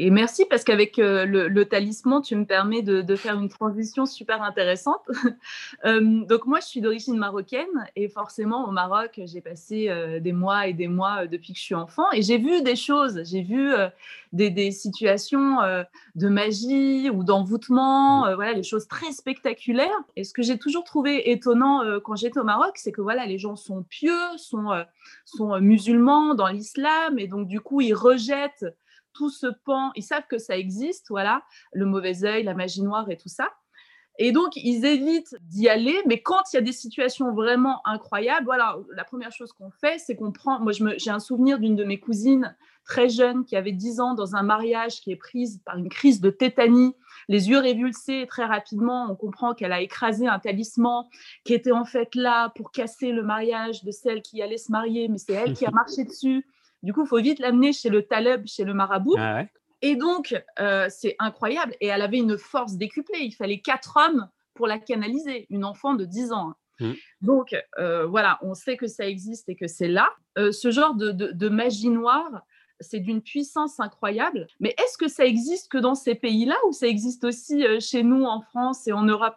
et merci parce qu'avec euh, le, talisman, tu me permets de, faire une transition super intéressante. Euh, donc moi, je suis d'origine marocaine et forcément au Maroc, j'ai passé euh, des mois et des mois depuis que je suis enfant et j'ai vu des choses, j'ai vu des, situations de magie ou d'envoûtement, voilà, les choses très spectaculaires. Et ce que j'ai toujours trouvé étonnant quand j'étais au Maroc, c'est que voilà, les gens sont pieux, sont, sont musulmans dans l'islam et donc du coup, ils rejettent tout ce pan, ils savent que ça existe, voilà, le mauvais œil, la magie noire et tout ça. Et donc, ils évitent d'y aller, mais quand il y a des situations vraiment incroyables, voilà, la première chose qu'on fait, c'est qu'on prend. Moi, j'ai un souvenir d'une de mes cousines très jeune qui avait 10 ans dans un mariage qui est prise par une crise de tétanie, les yeux révulsés très rapidement. On comprend qu'elle a écrasé un talisman qui était en fait là pour casser le mariage de celle qui allait se marier, mais c'est elle qui a marché dessus. Du coup, il faut vite l'amener chez le taleb, chez le marabout. Ah et donc, euh, c'est incroyable. Et elle avait une force décuplée. Il fallait quatre hommes pour la canaliser, une enfant de 10 ans. Hein. Mmh. Donc, euh, voilà, on sait que ça existe et que c'est là. Euh, ce genre de, magie noire, c'est d'une puissance incroyable. Mais est-ce que ça existe que dans ces pays-là ou ça existe aussi chez nous en France et en Europe?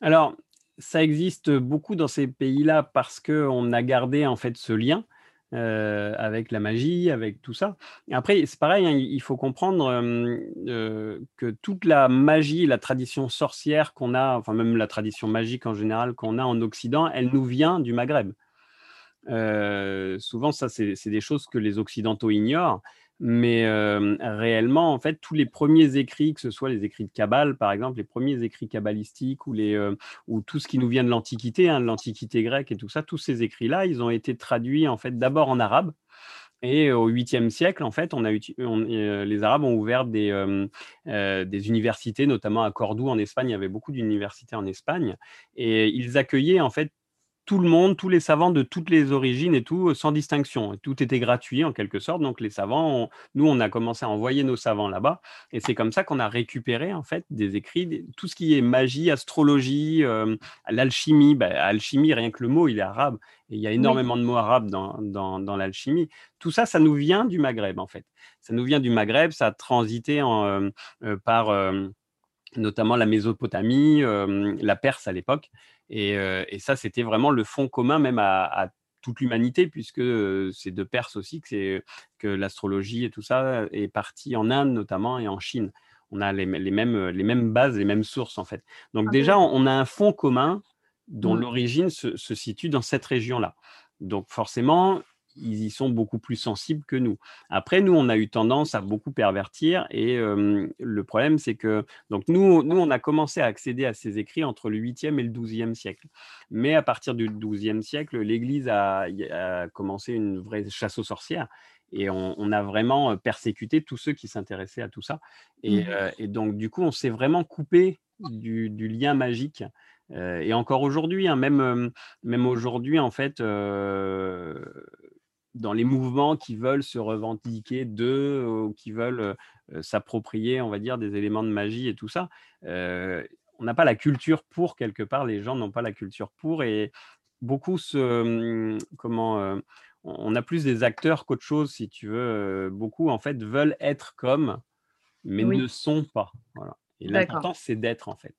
Alors, ça existe beaucoup dans ces pays-là parce qu'on a gardé en fait ce lien euh, avec la magie, avec tout ça. Après, c'est pareil, hein, il faut comprendre euh, euh, que toute la magie, la tradition sorcière qu'on a, enfin même la tradition magique en général qu'on a en Occident, elle nous vient du Maghreb. souvent, ça, c'est des choses que les Occidentaux ignorent. Mais réellement, en fait, tous les premiers écrits, que ce soit les écrits de Kabbale, par exemple, les premiers écrits kabbalistiques ou, les, ou tout ce qui nous vient de l'Antiquité, hein, de l'Antiquité grecque et tout ça, tous ces écrits-là, ils ont été traduits en fait d'abord en arabe. Et au 8e siècle, en fait, on a les Arabes ont ouvert des, des universités, notamment à Cordoue en Espagne. Il y avait beaucoup d'universités en Espagne, et ils accueillaient en fait tout le monde, tous les savants de toutes les origines et tout, sans distinction. Tout était gratuit en quelque sorte. Donc les savants, nous, on a commencé à envoyer nos savants là-bas. Et c'est comme ça qu'on a récupéré en fait des écrits, tout ce qui est magie, astrologie, euh, l'alchimie. Bah, alchimie, rien que le mot, il est arabe. Et il y a énormément de mots arabes dans, dans, l'alchimie. Tout ça, ça nous vient du Maghreb en fait. Ça nous vient du Maghreb, ça a transité en, euh, euh, par notamment la Mésopotamie, la Perse à l'époque. Et, ça, c'était vraiment le fond commun même à, toute l'humanité, puisque c'est de Perse aussi que, que l'astrologie et tout ça est parti en Inde notamment et en Chine. On a les, mêmes, les mêmes bases, les mêmes sources en fait. Donc ah déjà, on, a un fond commun dont mmh. l'origine se, se, situe dans cette région-là. Donc forcément, ils y sont beaucoup plus sensibles que nous. Après, nous, on a eu tendance à beaucoup pervertir et le problème, c'est que donc nous, nous, on a commencé à accéder à ces écrits entre le 8e et le 12e siècle. Mais à partir du 12e siècle, l'Église a, commencé une vraie chasse aux sorcières et on, a vraiment persécuté tous ceux qui s'intéressaient à tout ça. Et, mmh. donc, du coup, on s'est vraiment coupé du, lien magique. et encore aujourd'hui, hein, même, même aujourd'hui, en fait, dans les mouvements qui veulent se revendiquer d'eux ou qui veulent s'approprier, on va dire, des éléments de magie et tout ça. on n'a pas la culture pour quelque part, les gens n'ont pas la culture pour et beaucoup se, mmh, comment, on a plus des acteurs qu'autre chose, si tu veux. beaucoup en fait veulent être comme, mais ne sont pas. Voilà. Et l'important c'est d'être en fait.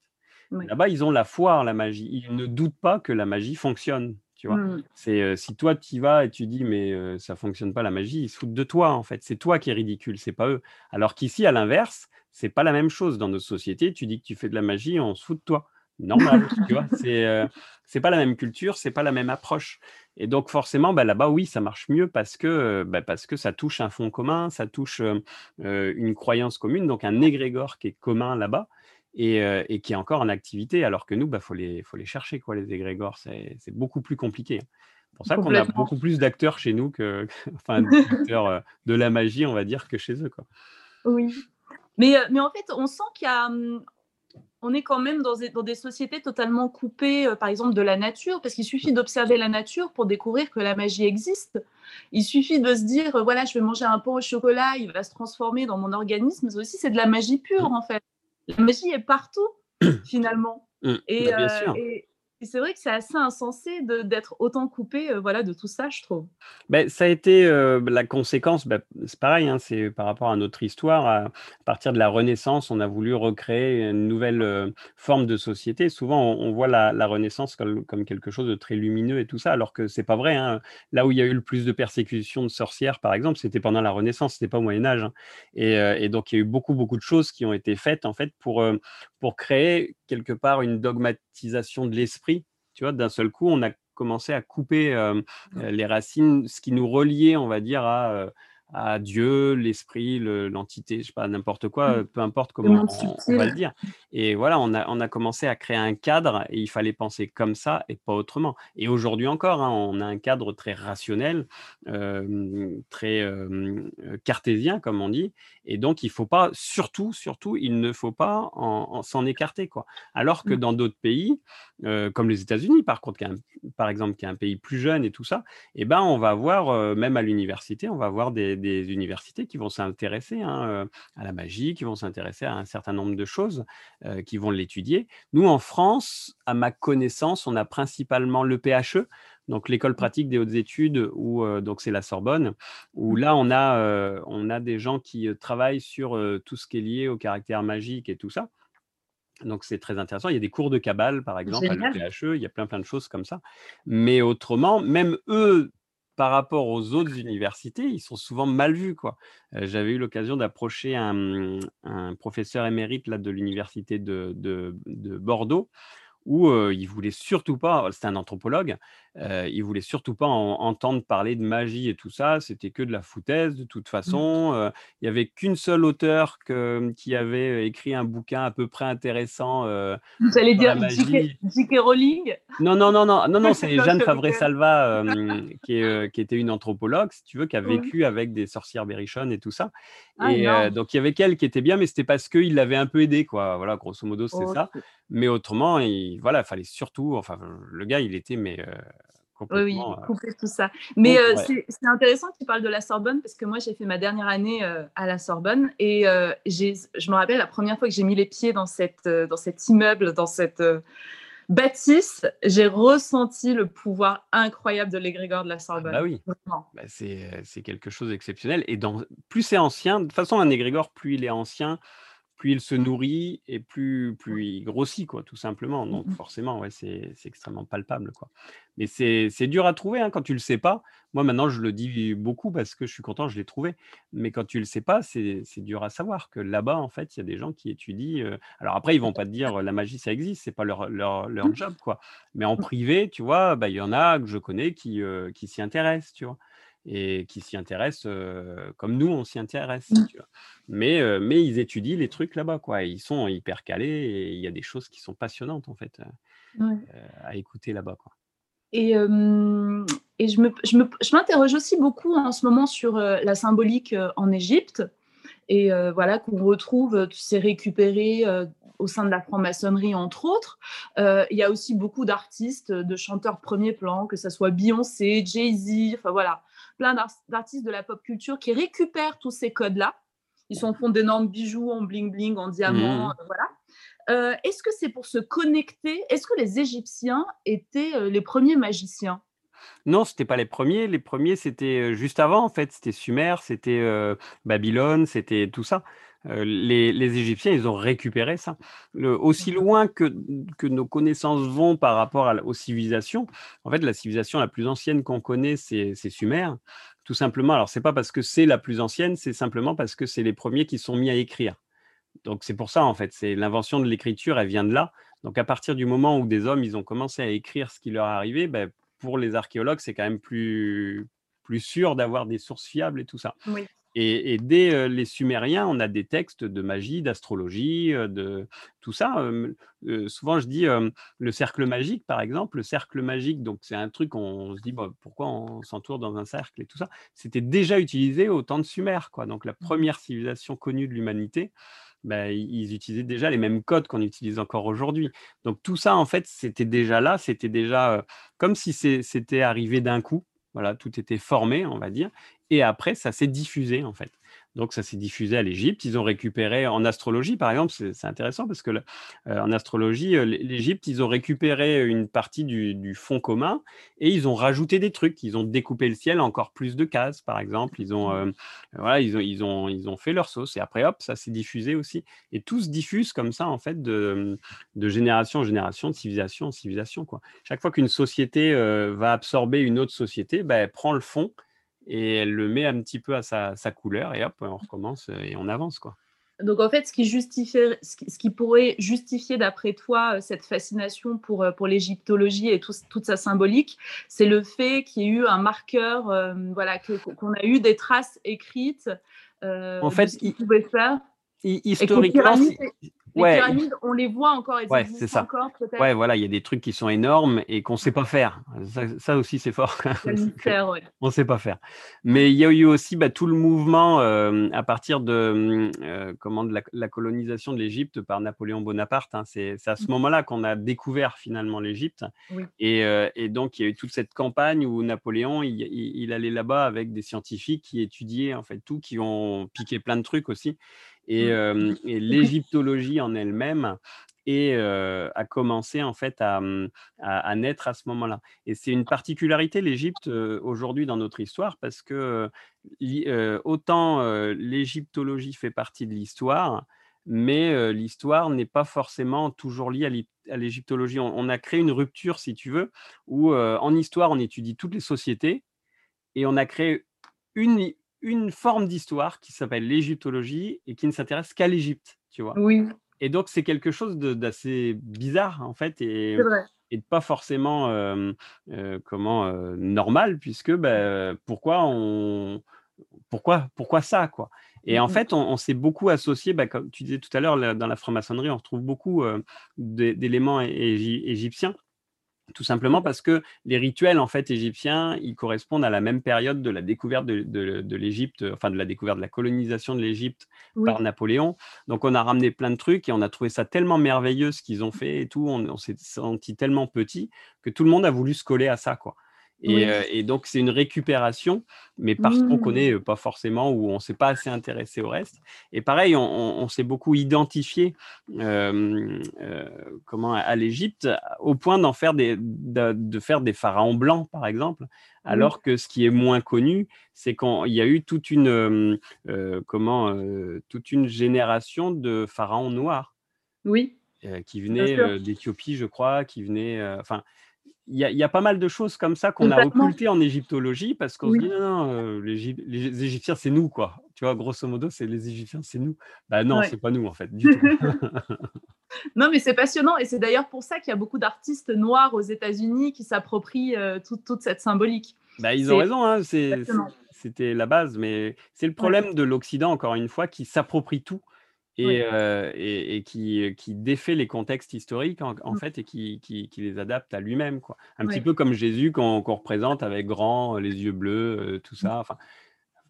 Là-bas, ils ont la foi en la magie. Ils ne doutent pas que la magie fonctionne. Tu vois, mmh. c'est si toi tu y vas et tu dis mais ça fonctionne pas la magie, ils se foutent de toi en fait. C'est toi qui es ridicule, c'est pas eux. Alors qu'ici à l'inverse, c'est pas la même chose dans nos sociétés. Tu dis que tu fais de la magie, on se fout de toi. Normal, tu vois. C'est c'est pas la même culture, c'est pas la même approche. Et donc forcément, bah, là-bas, oui, ça marche mieux parce que bah, parce que ça touche un fond commun, ça touche une croyance commune, donc un égrégore qui est commun là-bas et, qui est encore en activité, alors que nous, il bah, faut, les, faut les chercher, quoi, les égrégores. C'est beaucoup plus compliqué. C'est pour ça qu'on a beaucoup plus d'acteurs chez nous que, enfin, d'acteurs de la magie, on va dire, que chez eux. Quoi. Oui. Mais, mais en fait, on sent qu'il y a. Mmh, on est quand même dans des, dans des sociétés totalement coupées, par exemple, de la nature, parce qu'il suffit d'observer la nature pour découvrir que la magie existe. Il suffit de se dire, voilà, je vais manger un pain au chocolat, il va se transformer dans mon organisme. Mais aussi, c'est de la magie pure, mmh. en fait la magie est partout, finalement. Mmh, et, bah, euh, et c'est vrai que c'est assez insensé d'être autant coupé euh, voilà, de tout ça, je trouve. Ben, ça a été euh, la conséquence, ben, c'est pareil, hein, c'est par rapport à notre histoire. À, partir de la Renaissance, on a voulu recréer une nouvelle euh, forme de société. Souvent, on, voit la, Renaissance comme, quelque chose de très lumineux et tout ça, alors que c'est pas vrai. Hein. Là où il y a eu le plus de persécutions de sorcières, par exemple, c'était pendant la Renaissance, c'était pas au Moyen Âge. Hein. Et, et, donc, il y a eu beaucoup, beaucoup de choses qui ont été faites en fait pour, pour créer quelque part une dogmatisation de l'esprit. Tu vois, d'un seul coup, on a commencé à couper euh, les racines, ce qui nous reliait, on va dire, à, à Dieu, l'esprit, l'entité, je sais pas, n'importe quoi, mmh. peu importe comment on, va le dire. Et voilà, on a, on a commencé à créer un cadre et il fallait penser comme ça et pas autrement. Et aujourd'hui encore, hein, on a un cadre très rationnel, très cartésien, comme on dit. Et donc, il faut pas, surtout, surtout, il ne faut pas s'en écarter. Quoi. Alors que mmh. dans d'autres pays, comme les États-Unis, par contre, par exemple, qui est un pays plus jeune et tout ça, eh ben, on va voir, même à l'université, on va voir des des universités qui vont s'intéresser hein, à la magie, qui vont s'intéresser à un certain nombre de choses, qui vont l'étudier. Nous, en France, à ma connaissance, on a principalement le PHE, donc l'école mmh. pratique des hautes études, où donc c'est la Sorbonne, où mmh. là on a, on a des gens qui travaillent sur tout ce qui est lié au caractère magique et tout ça. Donc c'est très intéressant. Il y a des cours de cabale, par exemple, à l'EPHE, il y a plein plein de choses comme ça. Mais autrement, même eux, par rapport aux autres universités, ils sont souvent mal vus. Quoi. J'avais eu l'occasion d'approcher un, professeur émérite là, de l'université de, Bordeaux où il voulait surtout pas, c'était un anthropologue, il voulait surtout pas entendre parler de magie et tout ça, c'était que de la foutaise de toute mmh. façon. Il y avait qu'une seule auteure qui avait écrit un bouquin à peu près intéressant. Vous allez dire J.K. Rowling? Non, non, non, non, non, non c'est Jeanne Favre-Salva qui, qui, était une anthropologue, si tu veux, qui a vécu avec des sorcières berrichonnes et tout ça. Ah et donc il y avait qu'elle qui était bien, mais c'était parce qu'il l'avait un peu aidé, quoi. Voilà, grosso modo, c'est ça. Mais autrement, il voilà, fallait surtout, enfin, le gars, il était mais oui, oui, tout ça. Mais c'est intéressant que tu parles de la Sorbonne parce que moi, j'ai fait ma dernière année à la Sorbonne et je me rappelle la première fois que j'ai mis les pieds dans, cette, dans cet immeuble, dans cette bâtisse, j'ai ressenti le pouvoir incroyable de l'égrégore de la ah Sorbonne. bah oui, bah c'est quelque chose d'exceptionnel. Et dans, plus c'est ancien, de toute façon, un égrégore, plus il est ancien, plus il se nourrit et plus, plus il grossit, quoi, tout simplement. Donc mmh forcément, ouais, c'est extrêmement palpable. Quoi. Mais c'est dur à trouver hein, quand tu ne le sais pas. Moi, maintenant, je le dis beaucoup parce que je suis content, je l'ai trouvé. Mais quand tu ne le sais pas, c'est dur à savoir que là-bas, en fait, il y a des gens qui étudient. Alors après, ils vont pas te dire la magie, ça existe, c'est pas leur, leur, leur, mmh. job, quoi. Mais en privé, tu vois, bah, il y en a que je connais qui, qui s'y intéressent, tu vois et qui s'y intéressent comme nous, on s'y intéresse. Mmh. Mais, mais ils étudient les trucs là-bas, quoi. Ils sont hyper calés et il y a des choses qui sont passionnantes, en fait, à écouter là-bas, quoi. Et, et je, me, je, m'interroge aussi beaucoup en ce moment sur la symbolique en Égypte et voilà qu'on retrouve, sais, récupéré au sein de la franc-maçonnerie, entre autres. il y a aussi beaucoup d'artistes, de chanteurs premier plan, que ce soit Beyoncé, Jay-Z, enfin voilà, plein d'artistes de la pop culture qui récupèrent tous ces codes-là. Ils sont font d'énormes bijoux en bling-bling, en diamant, mmh. euh, voilà. Euh, est-ce que c'est pour se connecter? Est-ce que les Égyptiens étaient euh, les premiers magiciens? Non, c'était pas les premiers. Les premiers, c'était juste avant, en fait. C'était Sumer, c'était Babylone, c'était tout ça. Les, Égyptiens, ils ont récupéré ça. aussi loin que, que nos connaissances vont par rapport aux civilisations, en fait, la civilisation la plus ancienne qu'on connaît, c'est Sumer. Tout simplement. Alors, c'est pas parce que c'est la plus ancienne, c'est simplement parce que c'est les premiers qui sont mis à écrire. Donc, c'est pour ça, en fait. C'est l'invention de l'écriture, elle vient de là. Donc, à partir du moment où des hommes, ils ont commencé à écrire ce qui leur est arrivé, ben, pour les archéologues, c'est quand même plus, plus sûr d'avoir des sources fiables et tout ça. Et, dès les Sumériens, on a des textes de magie, d'astrologie, de tout ça. souvent, je dis le cercle magique, par exemple. Le cercle magique, donc c'est un truc, on, se dit bah, pourquoi on s'entoure dans un cercle et tout ça? C'était déjà utilisé au temps de Sumer, quoi. Donc la mmh. première civilisation connue de l'humanité. Bah, ils utilisaient déjà les mêmes codes qu'on utilise encore aujourd'hui. Donc tout ça, en fait, c'était déjà là, c'était déjà comme si c'était arrivé d'un coup. Voilà, tout était formé, on va dire. Et après, ça s'est diffusé, en fait. Donc, ça s'est diffusé à l'Égypte. Ils ont récupéré en astrologie, par exemple, c'est intéressant parce que euh, en astrologie, euh, l'Égypte, ils ont récupéré une partie du, fond commun et ils ont rajouté des trucs. Ils ont découpé le ciel encore plus de cases, par exemple. Ils ont, euh, voilà, ils ont, ils ont, ils ont fait leur sauce et après, hop, ça s'est diffusé aussi. Et tout se diffuse comme ça, en fait, de, de génération en génération, de civilisation en civilisation. Quoi. Chaque fois qu'une société va absorber une autre société, ben, elle prend le fond et elle le met un petit peu à sa, couleur et hop, on recommence et on avance quoi. Donc en fait, ce qui, ce qui pourrait justifier, d'après toi, euh, cette fascination pour, euh, pour l'égyptologie et toute sa symbolique, c'est le fait qu'il y ait eu un marqueur, euh, voilà, qu'on a eu des traces écrites en fait, de ce faire. Historiquement, les pyramides, on les voit encore, elles ouais, c'est ça. encore peut-être. Ouais, voilà, il y a des trucs qui sont énormes et qu'on ne sait pas faire. Ça, aussi, c'est fort. On ne sait pas faire. Mais il y a eu aussi bah, tout le mouvement euh, à partir de, euh, comment, de la, colonisation de l'Égypte par Napoléon Bonaparte. Hein. C'est à ce mmh. moment-là qu'on a découvert finalement l'Égypte. Euh, et, donc, il y a eu toute cette campagne où Napoléon, il, il allait là-bas avec des scientifiques qui étudiaient en fait tout, qui ont piqué plein de trucs aussi. Mmh. Et, l'égyptologie en elle-même et a commencé en fait mmh, à, naître à ce moment-là. Et c'est une particularité l'Égypte aujourd'hui dans notre histoire parce que autant l'égyptologie fait partie de l'histoire, mais l'histoire n'est pas forcément toujours liée à l'égyptologie. On, a créé une rupture, si tu veux, où en histoire on étudie toutes les sociétés et on a créé une, une forme d'histoire qui s'appelle l'égyptologie et qui ne s'intéresse qu'à l'Égypte, tu vois. Oui. Et donc, c'est quelque chose d'assez bizarre, en fait, et, et pas forcément euh, comment normal, puisque bah, pourquoi on pourquoi pourquoi ça quoi. Et en fait on, s'est beaucoup associé bah, comme tu disais tout à l'heure dans la franc-maçonnerie on retrouve beaucoup d'éléments égyptiens tout simplement parce que les rituels en fait égyptiens, ils correspondent à la même période de la découverte de, l'Égypte, enfin de la découverte de la colonisation de l'Égypte par Napoléon. Donc on a ramené plein de trucs et on a trouvé ça tellement merveilleux ce qu'ils ont fait et tout. On, on s'est senti tellement petit que tout le monde a voulu se coller à ça quoi. Et, donc, c'est une récupération, mais parce qu'on ne mmh. connaît pas forcément ou on ne s'est pas assez intéressé au reste. Et pareil, on, s'est beaucoup identifié comment, à l'Égypte au point d'en faire des, de, faire des pharaons blancs, par exemple. Alors que ce qui est moins connu, c'est qu'il y a eu toute une, comment, toute une génération de pharaons noirs. Oui. qui venaient d'Éthiopie, je crois, qui venaient. Enfin, il y, a pas mal de choses comme ça qu'on a occultées en égyptologie parce qu'on se dit non, non euh, les, Égyptiens c'est nous quoi. Tu vois, grosso modo, c'est les Égyptiens c'est nous. Bah non, c'est pas nous en fait du tout. non, mais c'est passionnant et c'est d'ailleurs pour ça qu'il y a beaucoup d'artistes noirs aux États-Unis qui s'approprient euh, toute, cette symbolique. Bah, ils ont raison, hein, c'était la base, mais c'est le problème de l'Occident encore une fois qui s'approprie tout et, qui, qui, défait les contextes historiques en, mmh. fait et qui, qui, les adapte à lui-même. Quoi. Un petit peu comme Jésus qu'on représente avec grand, les yeux bleus, tout mmh. ça. Enfin,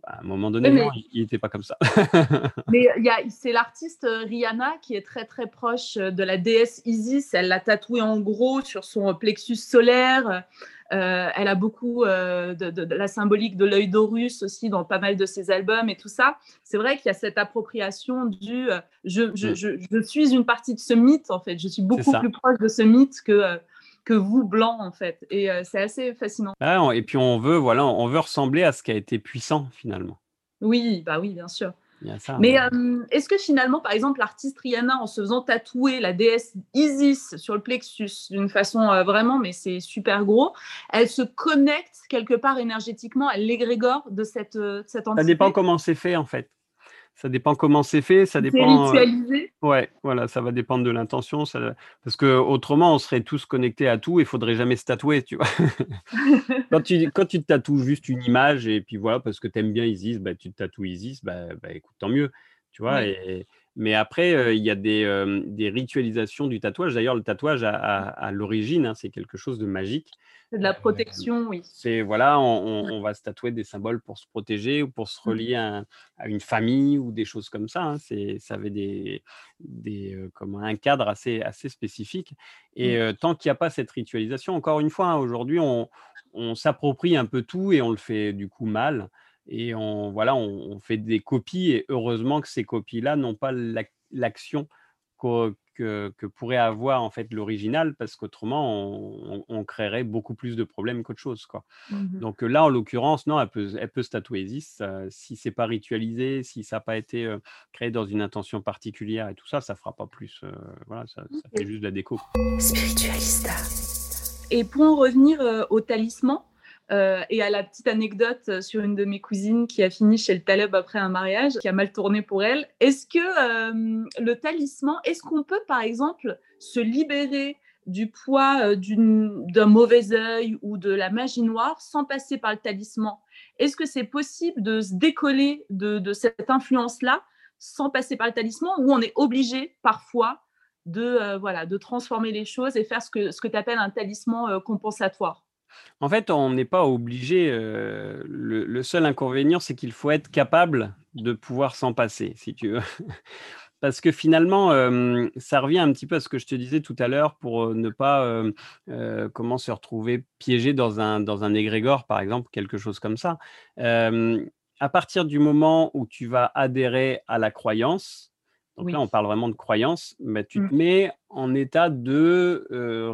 à un moment donné, il n'était pas comme ça. mais c'est l'artiste Rihanna qui est très très proche de la déesse Isis. Elle l'a tatoué en gros sur son plexus solaire. Euh, elle a beaucoup euh, de, la symbolique de l'œil d'Horus aussi dans pas mal de ses albums et tout ça. C'est vrai qu'il y a cette appropriation du euh, je, je, mm. je, suis une partie de ce mythe en fait. Je suis beaucoup plus proche de ce mythe que que vous blanc en fait. Et c'est assez fascinant. Ah, et puis on veut voilà, on veut ressembler à ce qui a été puissant finalement. Oui, bah oui, bien sûr. Mais euh, est-ce que finalement, par exemple, l'artiste Rihanna, en se faisant tatouer la déesse Isis sur le plexus d'une façon euh, vraiment, mais c'est super gros, elle se connecte quelque part énergétiquement à l'égrégore de cette, euh, cette entité Ça dépend comment c'est fait en fait. Ça dépend comment c'est fait, ça dépend. Ritualisé. ouais, voilà, ça va dépendre de l'intention, ça... parce que autrement, on serait tous connectés à tout et il faudrait jamais se tatouer, tu vois. quand tu quand tu te tatoues juste une image et puis voilà, parce que tu aimes bien Isis, bah, tu te tatoues Isis, bah, bah écoute, tant mieux, tu vois. Et, mais après, il y a des, des, ritualisations du tatouage. D'ailleurs, le tatouage, à, l'origine, hein, c'est quelque chose de magique. C'est de la protection, oui. C'est voilà, on, va se tatouer des symboles pour se protéger ou pour se mmh. relier à, une famille ou des choses comme ça. Hein. C'est, ça avait des, des comme un cadre assez, assez spécifique. Et mmh. tant qu'il n'y a pas cette ritualisation, encore une fois, hein, aujourd'hui, on, on s'approprie un peu tout et on le fait du coup mal et on, voilà, on, fait des copies et heureusement que ces copies-là n'ont pas l'action que, que, pourrait avoir en fait l'original parce qu'autrement on, créerait beaucoup plus de problèmes qu'autre chose quoi. Mmh Donc là en l'occurrence non, elle peut, elle peut se tatouer Isis si c'est pas ritualisé, si ça n'a pas été créé dans une intention particulière et tout ça, ça fera pas plus. voilà, ça, fait juste de la déco. Spiritualista. Et pour en revenir au talisman, Euh, et à la petite anecdote sur une de mes cousines qui a fini chez le Taleb après un mariage, qui a mal tourné pour elle. Est-ce que le talisman, est-ce qu'on peut par exemple se libérer du poids d'un mauvais œil ou de la magie noire sans passer par le talisman? Est-ce que c'est possible de se décoller de, cette influence-là sans passer par le talisman ou on est obligé parfois de, voilà, de transformer les choses et faire ce que, ce que tu appelles un talisman compensatoire? En fait, on n'est pas obligé. le, seul inconvénient, c'est qu'il faut être capable de pouvoir s'en passer, si tu veux. Parce que finalement, ça revient un petit peu à ce que je te disais tout à l'heure pour ne pas comment se retrouver piégé dans un, dans un égrégore, par exemple, quelque chose comme ça. à partir du moment où tu vas adhérer à la croyance, donc là, on parle vraiment de croyance, mais tu te mmh. mets en état de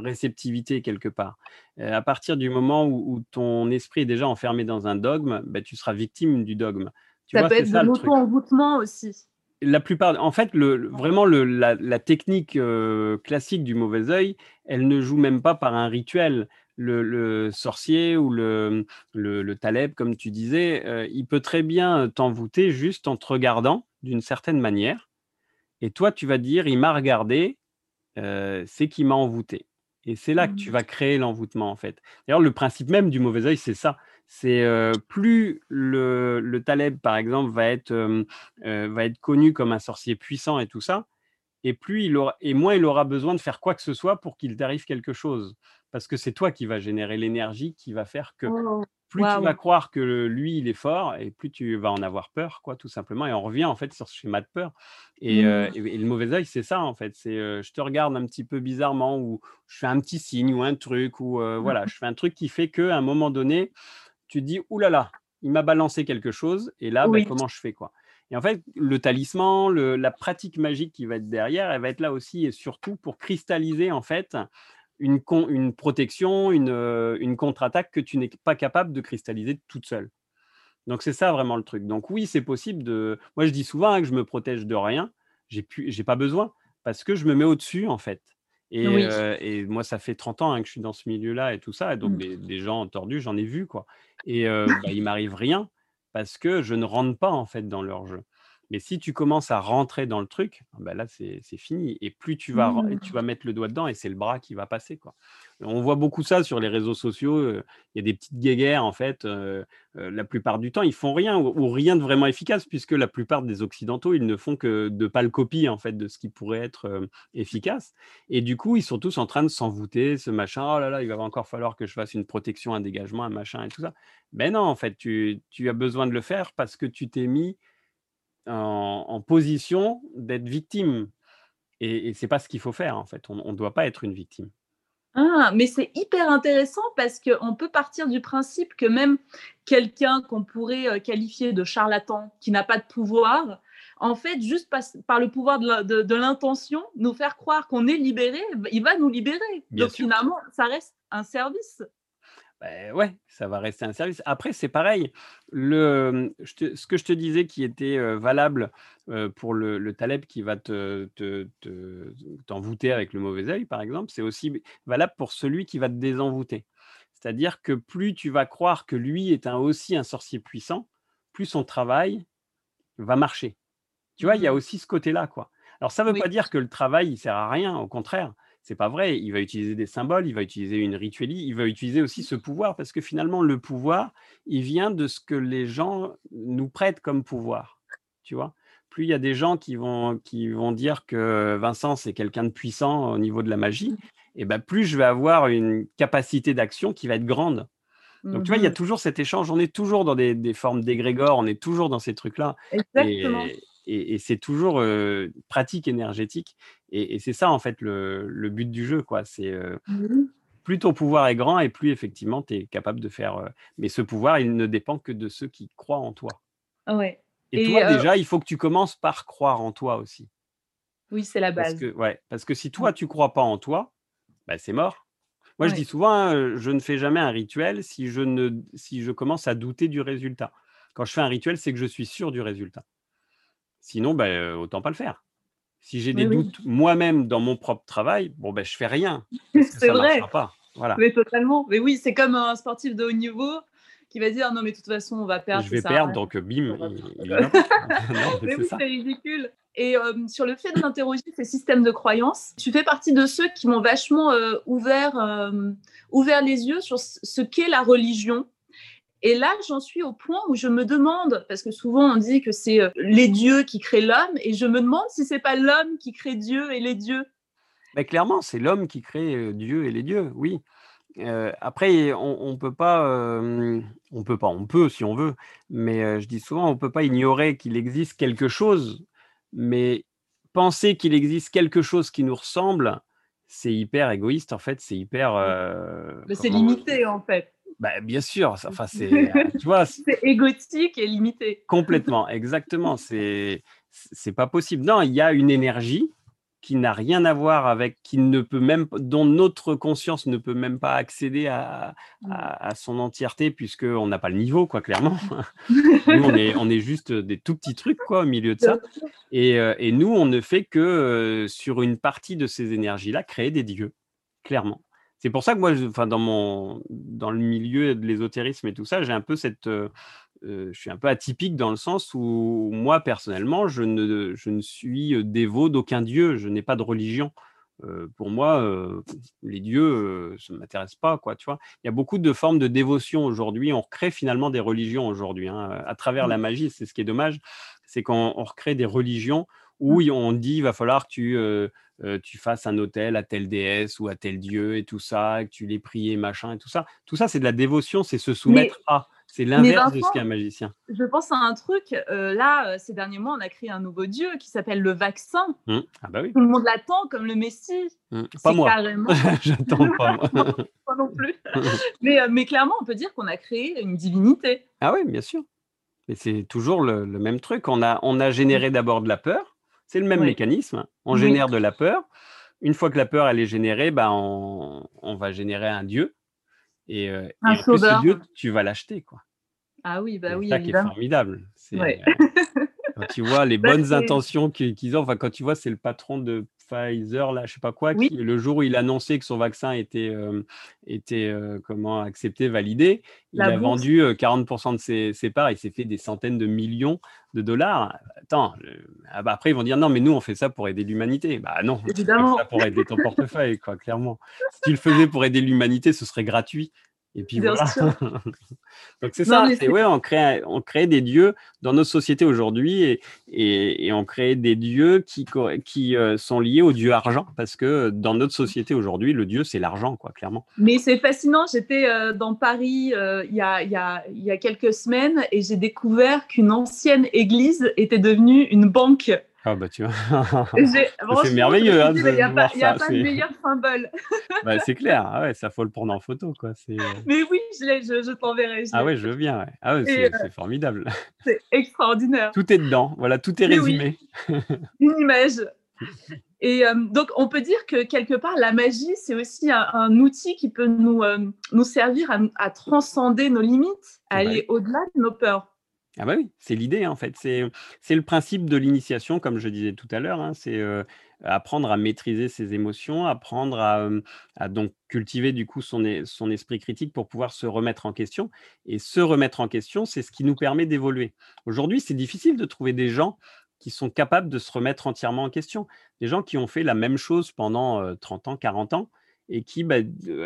réceptivité quelque part. À partir du moment où, ton esprit est déjà enfermé dans un dogme, bah, tu seras victime du dogme. ça peut être de l'auto-envoûtement aussi la plupart, en fait, le, vraiment la, technique euh, classique du mauvais œil, elle ne joue même pas par un rituel. Le, sorcier ou le, le, taleb, comme tu disais, euh, il peut très bien t'envoûter juste en te regardant d'une certaine manière. Et toi, tu vas dire, il m'a regardé, euh, c'est qu'il m'a envoûté. Et c'est là que tu mmh. vas créer l'envoûtement, en fait. D'ailleurs, le principe même du mauvais œil, c'est ça c'est plus le, Taleb, par exemple, va être, va être connu comme un sorcier puissant et tout ça, et, plus il aura, et moins il aura besoin de faire quoi que ce soit pour qu'il t'arrive quelque chose. Parce que c'est toi qui vas générer l'énergie qui va faire que oh, plus tu vas croire que lui, il est fort, et plus tu vas en avoir peur, quoi, tout simplement. Et on revient en fait sur ce schéma de peur. Et, mmh. le mauvais œil, c'est ça, en fait. C'est je te regarde un petit peu bizarrement, ou je fais un petit signe, ou un truc, ou voilà, je fais un truc qui fait qu'à un moment donné, tu te dis, oulala, là là, il m'a balancé quelque chose, et là, ben, comment je fais quoi? Et en fait, le talisman, la pratique magique qui va être derrière, elle va être là aussi et surtout pour cristalliser en fait une, une protection, une, euh, une contre-attaque que tu n'es pas capable de cristalliser toute seule. Donc c'est ça vraiment le truc. Donc oui, c'est possible de. Moi, je dis souvent hein, que je me protège de rien. J'ai j'ai pas besoin parce que je me mets au-dessus en fait. Et, moi, ça fait 30 ans hein, que je suis dans ce milieu-là et tout ça. Et donc, mmh. des, gens tordus, j'en ai vu, quoi. Et bah, il m'arrive rien parce que je ne rentre pas, en fait, dans leur jeu. Mais si tu commences à rentrer dans le truc, bah là, c'est fini. Et plus tu vas, tu mmh. vas mettre le doigt dedans et c'est le bras qui va passer. Quoi. On voit beaucoup ça sur les réseaux sociaux. Il y a des petites guéguerres, en fait. la plupart du temps, ils font rien ou, rien de vraiment efficace, puisque la plupart des Occidentaux, ils ne font que de pas le copier, en fait, de ce qui pourrait être efficace. Et du coup, ils sont tous en train de s'envoûter, ce machin. Oh là là, il va encore falloir que je fasse une protection, un dégagement, un machin et tout ça. Mais non, en fait, tu, tu as besoin de le faire parce que tu t'es mis en, position d'être victime. Et, et c'est pas ce qu'il faut faire, en fait. On ne doit pas être une victime. Ah, mais c'est hyper intéressant parce qu'on peut partir du principe que même quelqu'un qu'on pourrait euh, qualifier de charlatan, qui n'a pas de pouvoir, en fait, juste par, le pouvoir de l'intention, nous faire croire qu'on est libéré, il va nous libérer. Donc finalement, ça reste un service. Ben ouais, ça va rester un service. Après, c'est pareil. Le, ce que je te disais qui était valable pour le, Taleb qui va te, t'envoûter avec le mauvais œil, par exemple, c'est aussi valable pour celui qui va te désenvoûter. C'est-à-dire que plus tu vas croire que lui est un, aussi un sorcier puissant, plus son travail va marcher. Tu vois, il y a mmh aussi ce côté-là, quoi. Alors, ça ne veut pas dire que le travail, il sert à rien, au contraire c'est pas vrai. Il va utiliser des symboles, il va utiliser une rituelie, il va utiliser aussi ce pouvoir parce que finalement le pouvoir, il vient de ce que les gens nous prêtent comme pouvoir. Tu vois? Plus il y a des gens qui vont qui vont dire que Vincent c'est quelqu'un de puissant au niveau de la magie, et ben plus je vais avoir une capacité d'action qui va être grande. Donc, tu vois, il y a mmh toujours cet échange. On est toujours dans des, formes d'égrégores, on est toujours dans ces trucs-là. Exactement et, c'est toujours pratique énergétique. Et, c'est ça, en fait, le, but du jeu. quoi. C'est mmh plus ton pouvoir est grand et plus, effectivement, tu es capable de faire. mais ce pouvoir, il ne dépend que de ceux qui croient en toi. Ouais. Et, toi, déjà, il faut que tu commences par croire en toi aussi. Oui, c'est la base. Parce que, ouais, parce que si toi, tu crois pas en toi, bah, c'est mort. Moi, je dis souvent, hein, je ne fais jamais un rituel si je, ne, si je commence à douter du résultat. Quand je fais un rituel, c'est que je suis sûr du résultat. Sinon, ben, autant pas le faire. Si j'ai des doutes moi-même dans mon propre travail, bon, ben, je fais rien. C'est vrai. pas. Voilà. Mais totalement. Mais oui, c'est comme un sportif de haut niveau qui va dire non mais de toute façon on va perdre. Je vais perdre donc bim. mais oui, c'est ridicule. Et euh, sur le fait d'interroger ces systèmes de croyances, tu fais partie de ceux qui m'ont vachement euh, ouvert, euh, ouvert les yeux sur ce qu'est la religion. Et là, j'en suis au point où je me demande, parce que souvent on dit que c'est les dieux qui créent l'homme, et je me demande si c'est pas l'homme qui crée Dieu et les dieux. Mais clairement, c'est l'homme qui crée Dieu et les dieux, oui. après, on, ne peut pas, on peut pas, on peut si on veut, mais je dis souvent, on peut pas ignorer qu'il existe quelque chose mais penser qu'il existe quelque chose qui nous ressemble, c'est hyper égoïste en fait, c'est hyper. Euh, c'est limité en fait. Bah, bien sûr, enfin c'est, tu vois, c'est égotique et limité. Complètement, exactement. C'est c'est pas possible. Non, il y a une énergie qui n'a rien à voir avec, qui ne peut même, dont notre conscience ne peut même pas accéder à, à, son entièreté, puisqu'on n'a pas le niveau, quoi, clairement. nous, on est, on est juste des tout petits trucs, quoi, au milieu de ça. Et, euh, et nous, on ne fait que, euh, sur une partie de ces énergies-là, créer des dieux, clairement. C'est pour ça que moi, enfin, dans, mon, dans le milieu de l'ésotérisme et tout ça, j'ai un peu cette, euh, je suis un peu atypique dans le sens où moi, personnellement, je ne, je ne suis dévot d'aucun dieu, je n'ai pas de religion. pour moi, les dieux, ça ne m'intéresse pas, quoi, tu vois. Il y a beaucoup de formes de dévotion aujourd'hui. On recrée finalement des religions aujourd'hui, hein, à travers la mmh. magie. C'est ce qui est dommage, c'est qu'on recrée des religions où mmh. on dit il va falloir que tu, tu fasses un hôtel à telle déesse ou à tel dieu et tout ça, que tu les pries machin et tout ça. Tout ça, c'est de la dévotion, c'est se soumettre à. C'est l'inverse de ce qu'est un magicien. Je pense à un truc. Euh, là, euh, ces derniers mois, on a créé un nouveau dieu qui s'appelle le vaccin. Mmh. Ah bah oui. Tout le monde l'attend comme le Messie. Mmh. Pas moi. Carrément... J'attends pas. Moi. pas non plus. mais, euh, mais clairement, on peut dire qu'on a créé une divinité. Ah oui, bien sûr. Mais c'est toujours le, même truc. On a, on a généré d'abord de la peur. C'est le même mécanisme. On génère de la peur. Une fois que la peur elle est générée, bah, on, on va générer un dieu. Et, euh, et ce dieu, tu vas l'acheter, quoi. Ah oui, bah oui. C'est ça qui est formidable. Euh, quand tu vois les bonnes intentions qu'ils ont, enfin, quand tu vois, c'est le patron de Pfizer, là, je sais pas quoi, qui, le jour où il a annoncé que son vaccin était, euh, était comment, accepté, validé, il a vendu 40% de ses, ses, parts, il s'est fait des centaines de millions de dollars. Attends, ah bah, après ils vont dire non, mais nous on fait ça pour aider l'humanité. Bah non, Évidemment. ça pour aider ton portefeuille, quoi, clairement. Si tu le faisais pour aider l'humanité, ce serait gratuit. Et puis voilà. Donc c'est ça, c'est ouais, on crée, on crée des dieux dans nos sociétés aujourd'hui et, et, on crée des dieux qui, qui euh, sont liés au dieu argent parce que dans notre société aujourd'hui, le dieu c'est l'argent, quoi, clairement. Mais c'est fascinant, j'étais euh, dans Paris euh, il y, a, y, a, y a quelques semaines et j'ai découvert qu'une ancienne église était devenue une banque. Ah bah tu vois. c'est merveilleux. Hein, il n'y a, pas, de meilleur symbole. bah, c'est clair, ah ouais, ça faut le prendre en photo. Quoi. Euh Mais oui, je, je, je t'enverrai. Ah ouais, je veux bien. Ouais. Ah ouais, c'est euh, formidable. C'est extraordinaire. Tout est dedans, voilà, tout est résumé. Une image. Et euh, donc, on peut dire que quelque part, la magie, c'est aussi un, outil qui peut nous, nous servir à, à, transcender nos limites, à aller au-delà de nos peurs. Ah bah oui, c'est l'idée hein, en fait. C'est, le principe de l'initiation, comme je disais tout à l'heure. Hein. c'est apprendre à maîtriser ses émotions, apprendre à, cultiver du coup son, son esprit critique pour pouvoir se remettre en question. Et se remettre en question, c'est ce qui nous permet d'évoluer. Aujourd'hui, c'est difficile de trouver des gens qui sont capables de se remettre entièrement en question. Des gens qui ont fait la même chose pendant 30 ans, 40 ans, et qui, bah,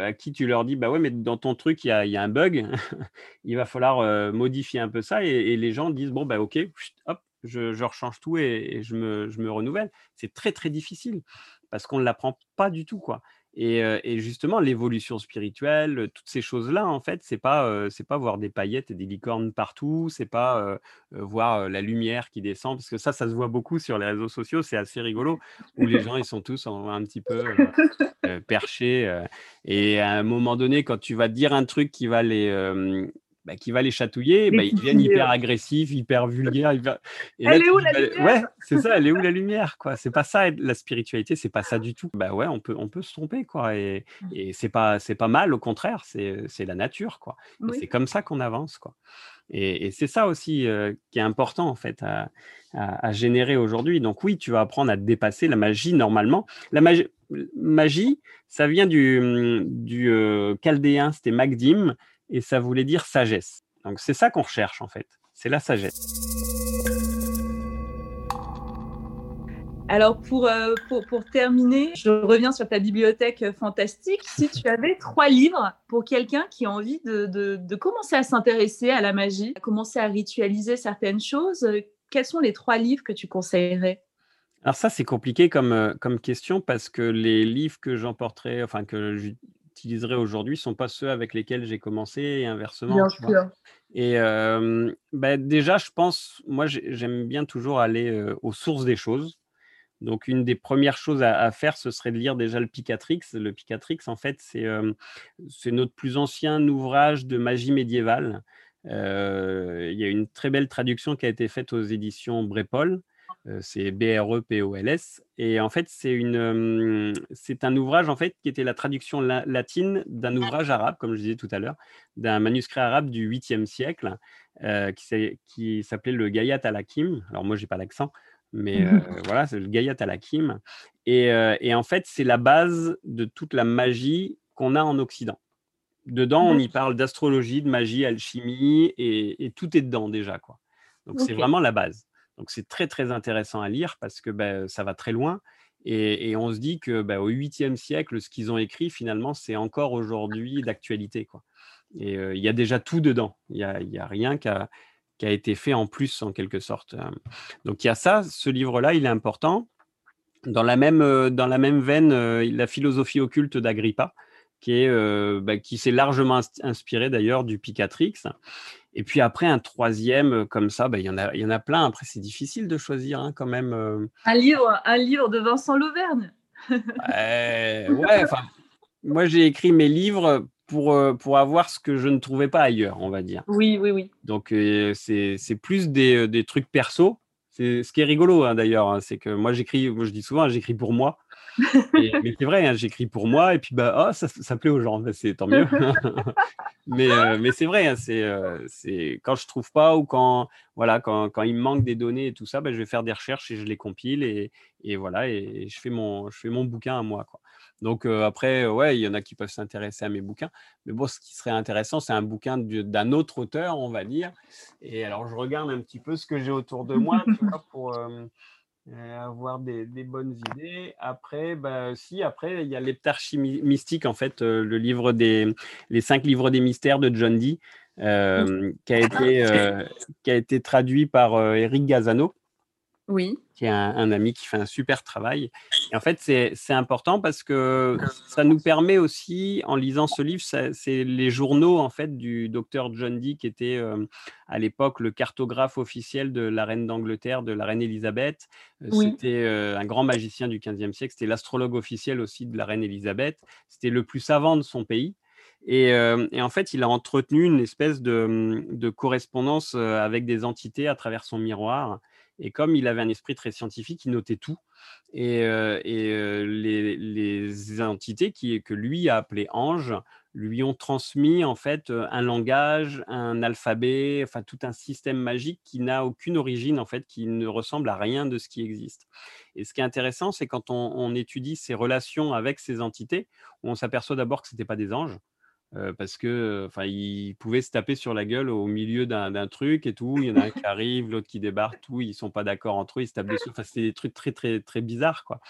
à qui tu leur dis, bah ouais, mais dans ton truc, il y a, un bug, il va falloir modifier un peu ça, et, les gens disent, bon, bah ok, hop, je, je rechange tout et, je, me, je me renouvelle. C'est très, très difficile parce qu'on ne l'apprend pas du tout, quoi. Et, justement, l'évolution spirituelle, toutes ces choses-là, en fait, c'est pas c'est pas voir des paillettes et des licornes partout, c'est pas voir la lumière qui descend, parce que ça, ça se voit beaucoup sur les réseaux sociaux, c'est assez rigolo, où les gens ils sont tous un petit peu perchés. et à un moment donné, quand tu vas dire un truc qui va les bah, qui va les chatouiller, bah, ils deviennent hyper agressifs, hyper vulgaires. elle est où la lumière Ouais, c'est ça, elle est où la lumière quoi? C'est pas ça la spiritualité, c'est pas ça du tout. Bah ouais, on peut on peut se tromper quoi et, et c'est pas c'est pas mal, au contraire, c'est la nature quoi. C'est comme ça qu'on avance quoi. Et, c'est ça aussi qui est important en fait à, générer aujourd'hui. Donc oui, tu vas apprendre à dépasser la magie normalement. La magie, ça vient du, du chaldéen, c'était Magdim, et ça voulait dire sagesse. Donc c'est ça qu'on recherche en fait, c'est la sagesse. Alors pour, pour, pour, terminer, je reviens sur ta bibliothèque fantastique. Si tu avais trois livres pour quelqu'un qui a envie de, de, de commencer à s'intéresser à la magie, à commencer à ritualiser certaines choses, quels sont les trois livres que tu conseillerais? Alors ça, c'est compliqué comme, comme question parce que les livres que j'emporterai, enfin que j'utiliserai aujourd'hui, ne sont pas ceux avec lesquels j'ai commencé et inversement. Bien sûr. Et bah, déjà, je pense, moi, j'aime bien toujours aller aux sources des choses. Donc, une des premières choses à, faire, ce serait de lire déjà le Picatrix. Le Picatrix, en fait, c'est notre plus ancien ouvrage de magie médiévale. il y a une très belle traduction qui a été faite aux éditions Brépol. C'est B-R-E-P-O-L-S. Et en fait, c'est une, c'est un ouvrage en fait qui était la traduction latine d'un ouvrage arabe, comme je disais tout à l'heure, d'un manuscrit arabe du 8e siècle, qui, qui s'appelait le Gayat al-Hakim. Alors moi, j'ai pas l'accent, mais voilà, c'est le Gayat al-Hakim. Et, et, en fait, c'est la base de toute la magie qu'on a en Occident. Dedans, on y parle d'astrologie, de magie, alchimie, et, tout est dedans déjà. Quoi. Donc, c'est vraiment la base. Donc, c'est très, très intéressant à lire parce que ben, ça va très loin. Et, on se dit que ben, au 8e siècle, ce qu'ils ont écrit, finalement, c'est encore aujourd'hui d'actualité. Et il y a déjà tout dedans. Il n'y a, y a rien qui a été fait en plus en quelque sorte. Euh. Donc il y a ça, ce livre-là, il est important. Dans la même, euh, dans la même veine, euh, la philosophie occulte d'Agrippa, qui qui s'est largement inspiré d'ailleurs du Picatrix. Et puis après un troisième comme ça, bah, il y en a y en a plein. Après c'est difficile de choisir hein, quand même. Un livre un livre de Vincent Lauvergne. ouais, moi j'ai écrit mes livres pour, euh, pour avoir ce que je ne trouvais pas ailleurs, on va dire. Oui, oui, oui. Donc, euh, c'est plus des, euh, des, trucs perso. C'est ce qui est rigolo hein, d'ailleurs, hein, c'est que moi j'écris, je dis souvent, j'écris pour moi. Mais c'est vrai, hein, j'écris pour moi et puis bah oh, ça, ça plaît aux gens, tant mieux. mais mais c'est vrai, c'est c'est quand je trouve pas ou quand voilà quand, quand, il me manque des données et tout ça, bah, je vais faire des recherches et je les compile et, et voilà et, je fais mon je fais mon bouquin à moi quoi. Donc après, ouais, il y en a qui peuvent s'intéresser à mes bouquins. Mais bon, ce qui serait intéressant, c'est un bouquin d'un autre auteur, on va dire. Et alors, je regarde un petit peu ce que j'ai autour de moi, pour avoir des, bonnes idées. Après, bah, si, après, il y a l'Heptarchie mystique, en fait, le livre des, les cinq livres des mystères de John Dee, qui, a été, qui a été traduit par Eric Gazano. Oui. Qui est un, ami qui fait un super travail. Et en fait, c'est important parce que ça nous permet aussi, en lisant ce livre, c'est les journaux en fait du docteur John Dee, qui était euh, à l'époque le cartographe officiel de la reine d'Angleterre, de la reine Elisabeth. Euh, c'était euh, un grand magicien du XVe siècle. C'était l'astrologue officiel aussi de la reine Elisabeth. C'était le plus savant de son pays. Et, en fait, il a entretenu une espèce de, de correspondance avec des entités à travers son miroir. Et comme il avait un esprit très scientifique, il notait tout. Et, les, entités qui, que lui a appelées anges lui ont transmis en fait un langage, un alphabet, enfin tout un système magique qui n'a aucune origine en fait, qui ne ressemble à rien de ce qui existe. Et ce qui est intéressant, c'est quand on, on étudie ces relations avec ces entités, on s'aperçoit d'abord que ce n'étaient pas des anges, parce que enfin ils pouvaient se taper sur la gueule au milieu d'un truc et tout. Il y en a un qui arrive, l'autre qui débarque, tout. Ils sont pas d'accord entre eux, ils se tapent dessus. Enfin, c'est des trucs très très très bizarres quoi.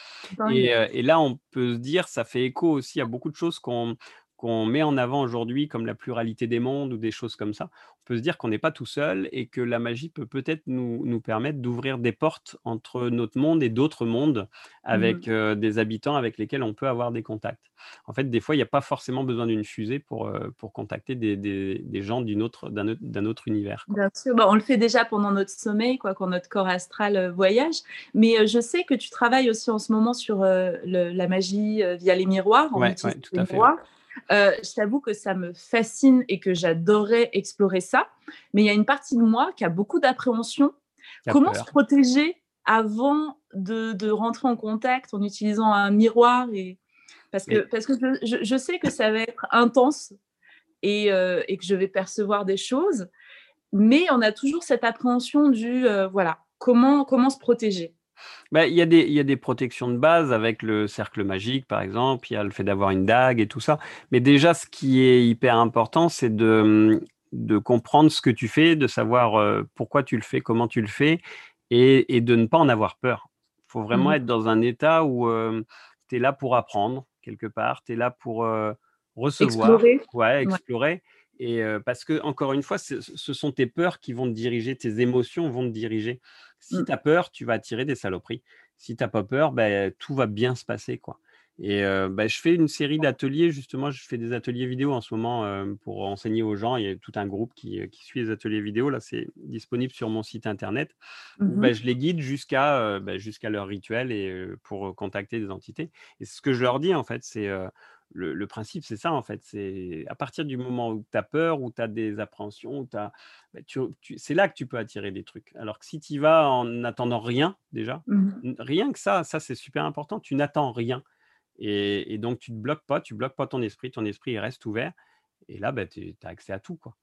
Et, et, là, on peut se dire, ça fait écho aussi à beaucoup de choses qu'on qu'on met en avant aujourd'hui, comme la pluralité des mondes ou des choses comme ça, on peut se dire qu'on n'est pas tout seul et que la magie peut peut-être nous, nous permettre d'ouvrir des portes entre notre monde et d'autres mondes avec mmh. euh, des habitants avec lesquels on peut avoir des contacts. En fait, des fois, il n'y a pas forcément besoin d'une fusée pour, euh, pour contacter des, des, des gens d'un autre, d'un autre univers. Bien sûr, bah, on le fait déjà pendant notre sommeil, quoi, quand notre corps astral euh, voyage. Mais je sais que tu travailles aussi en ce moment sur la magie via les miroirs. Oui, tout à fait. Euh, je t'avoue que ça me fascine et que j'adorais explorer ça. Mais il y a une partie de moi qui a beaucoup d'appréhension. Comment se protéger avant de, rentrer en contact en utilisant un miroir et... Parce que, parce que je, sais que ça va être intense et, euh, et, que je vais percevoir des choses. mais on a toujours cette appréhension du, voilà, comment, comment se protéger. Bah, il y, a des, il y a des protections de base avec le cercle magique, par exemple. Il y a le fait d'avoir une dague et tout ça. Mais déjà, ce qui est hyper important, c'est de, de comprendre ce que tu fais, de savoir pourquoi tu le fais, comment tu le fais, et, et de ne pas en avoir peur. Il faut vraiment mmh être dans un état où tu es là pour apprendre, quelque part. Tu es là pour recevoir. Explorer. Ouais, explorer. Et parce que, encore une fois, ce sont tes peurs qui vont te diriger, tes émotions vont te diriger. Si mmh. tu as peur, tu vas attirer des saloperies. Si tu n'as pas peur, ben, tout va bien se passer. quoi. Et bah, je fais une série d'ateliers, justement, je fais des ateliers vidéo en ce moment pour enseigner aux gens. Il y a tout un groupe qui, suit les ateliers vidéo. Là, c'est disponible sur mon site internet. Mmh bah, je les guide jusqu'à jusqu'à leur rituel et pour contacter des entités. Et ce que je leur dis, en fait, c'est le, principe, c'est ça, en fait. C'est à partir du moment où tu as peur, où tu as des appréhensions, où as, bah, c'est là que tu peux attirer des trucs. Alors que si tu y vas en n'attendant rien, déjà, mmh rien que ça, ça c'est super important, tu n'attends rien. Et, donc, tu ne te bloques pas, tu bloques pas ton esprit, ton esprit reste ouvert. Et là, bah, tu as accès à tout. Quoi.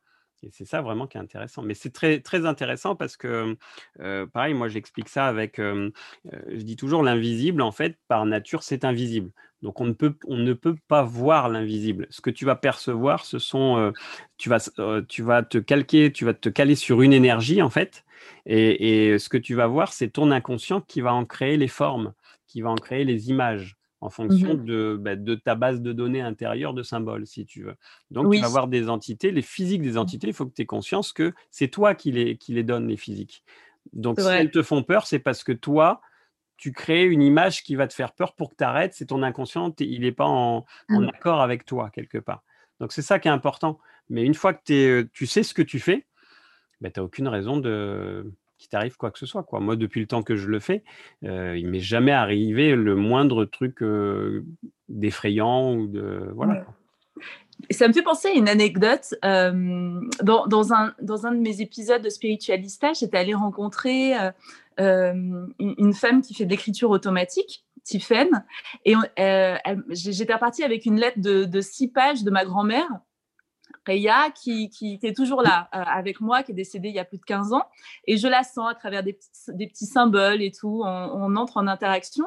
C'est ça vraiment qui est intéressant. Mais c'est très, très intéressant parce que, pareil, moi j'explique ça avec, je dis toujours, l'invisible, en fait, par nature, c'est invisible. Donc on ne peut, on ne peut pas voir l'invisible. Ce que tu vas percevoir, ce sont, tu, vas, tu vas te calquer, tu vas te caler sur une énergie, en fait. Et ce que tu vas voir, c'est ton inconscient qui va en créer les formes, qui va en créer les images en fonction mmh bah, de, ta base de données intérieure de symboles, si tu veux. Donc, tu vas avoir des entités, les physiques des mmh. entités, il faut que tu aies conscience que c'est toi qui les, qui les donnes, les physiques. Donc, si elles te font peur, c'est parce que toi, tu crées une image qui va te faire peur pour que tu arrêtes. C'est ton inconscient, il n'est pas en, mmh. accord avec toi, quelque part. Donc, c'est ça qui est important. Mais une fois que tu sais ce que tu fais, bah, tu n'as aucune raison de qu'il t'arrive quoi que ce soit. Quoi. Moi, depuis le temps que je le fais, euh, il m'est jamais arrivé le moindre truc euh, d'effrayant ou de voilà. Ça me fait penser à une anecdote. Euh, dans, dans, un, dans un de mes épisodes de Spiritualista, j'étais allée rencontrer une, femme qui fait de l'écriture automatique, Tiffen, et j'étais repartie avec une lettre de, de six pages de ma grand-mère Reya, qui, qui, est toujours là euh, avec moi, qui est décédée il y a plus de 15 ans. Et je la sens à travers des petits, des petits symboles et tout. On, entre en interaction.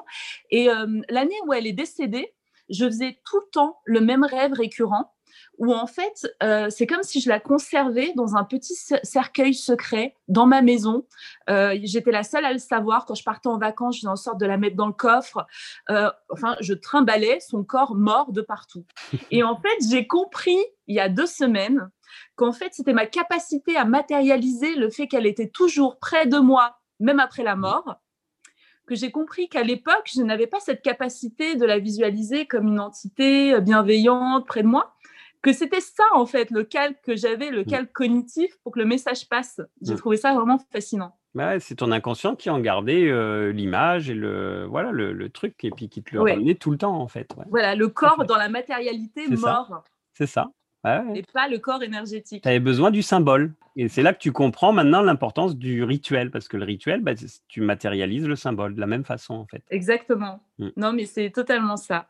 Et euh, l'année où elle est décédée, je faisais tout le temps le même rêve récurrent où en fait, euh, c'est comme si je la conservais dans un petit cercueil secret dans ma maison. Euh, j'étais la seule à le savoir. Quand je partais en vacances, je faisais en sorte de la mettre dans le coffre. Euh, enfin, je trimballais son corps mort de partout. Et en fait, j'ai compris il y a deux semaines qu'en fait, c'était ma capacité à matérialiser le fait qu'elle était toujours près de moi, même après la mort que j'ai compris qu'à l'époque, je n'avais pas cette capacité de la visualiser comme une entité bienveillante près de moi, que c'était ça en fait le calque que j'avais, le mm. calque cognitif pour que le message passe. J'ai mm. trouvé ça vraiment fascinant. Bah c'est ton inconscient qui en gardait euh, l'image et le voilà le, truc et puis qui te le ramenait tout le temps en fait. Voilà le corps dans la matérialité mort. C'est ça. Et pas le corps énergétique. Tu avais besoin du symbole. Et c'est là que tu comprends maintenant l'importance du rituel, parce que le rituel, bah, tu matérialises le symbole de la même façon, en fait. Exactement. Mm. Non, mais c'est totalement ça.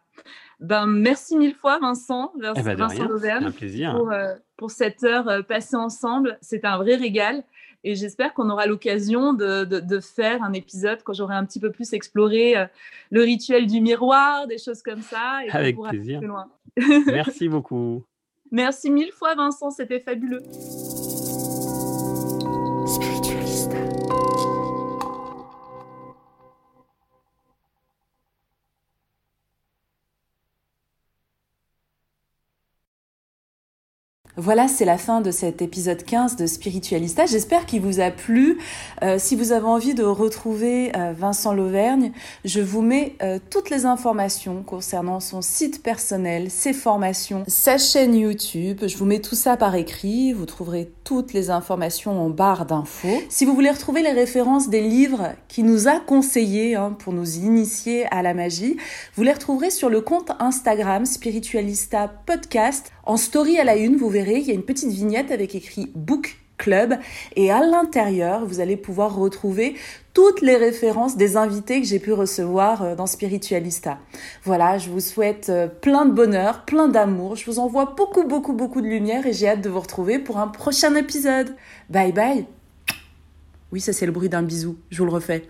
Ben, merci mille fois, Vincent, eh ben, Vincent Auvergne, un plaisir. Pour, euh, pour, cette heure euh, passée ensemble. C'est un vrai régal. Et j'espère qu'on aura l'occasion de, de, faire un épisode quand j'aurai un petit peu plus exploré euh, le rituel du miroir, des choses comme ça. Et Avec plaisir. Merci beaucoup. Merci mille fois, Vincent. C'était fabuleux. Voilà, c'est la fin de cet épisode 15 de Spiritualista. J'espère qu'il vous a plu. Euh, si vous avez envie de retrouver euh, Vincent Lauvergne, je vous mets euh, toutes les informations concernant son site personnel, ses formations, sa chaîne YouTube. Je vous mets tout ça par écrit. Vous trouverez toutes les informations en barre d'infos. Si vous voulez retrouver les références des livres qu'il nous a conseillés hein, pour nous initier à la magie, vous les retrouverez sur le compte Instagram Spiritualista Podcast. En story à la une, vous verrez, il y a une petite vignette avec écrit Book club. Et à l'intérieur, vous allez pouvoir retrouver toutes les références des invités que j'ai pu recevoir euh, dans Spiritualista. Voilà, je vous souhaite euh, plein de bonheur, plein d'amour. Je vous envoie beaucoup, beaucoup, beaucoup de lumière et j'ai hâte de vous retrouver pour un prochain épisode. Bye bye. Oui, ça c'est le bruit d'un bisou. Je vous le refais.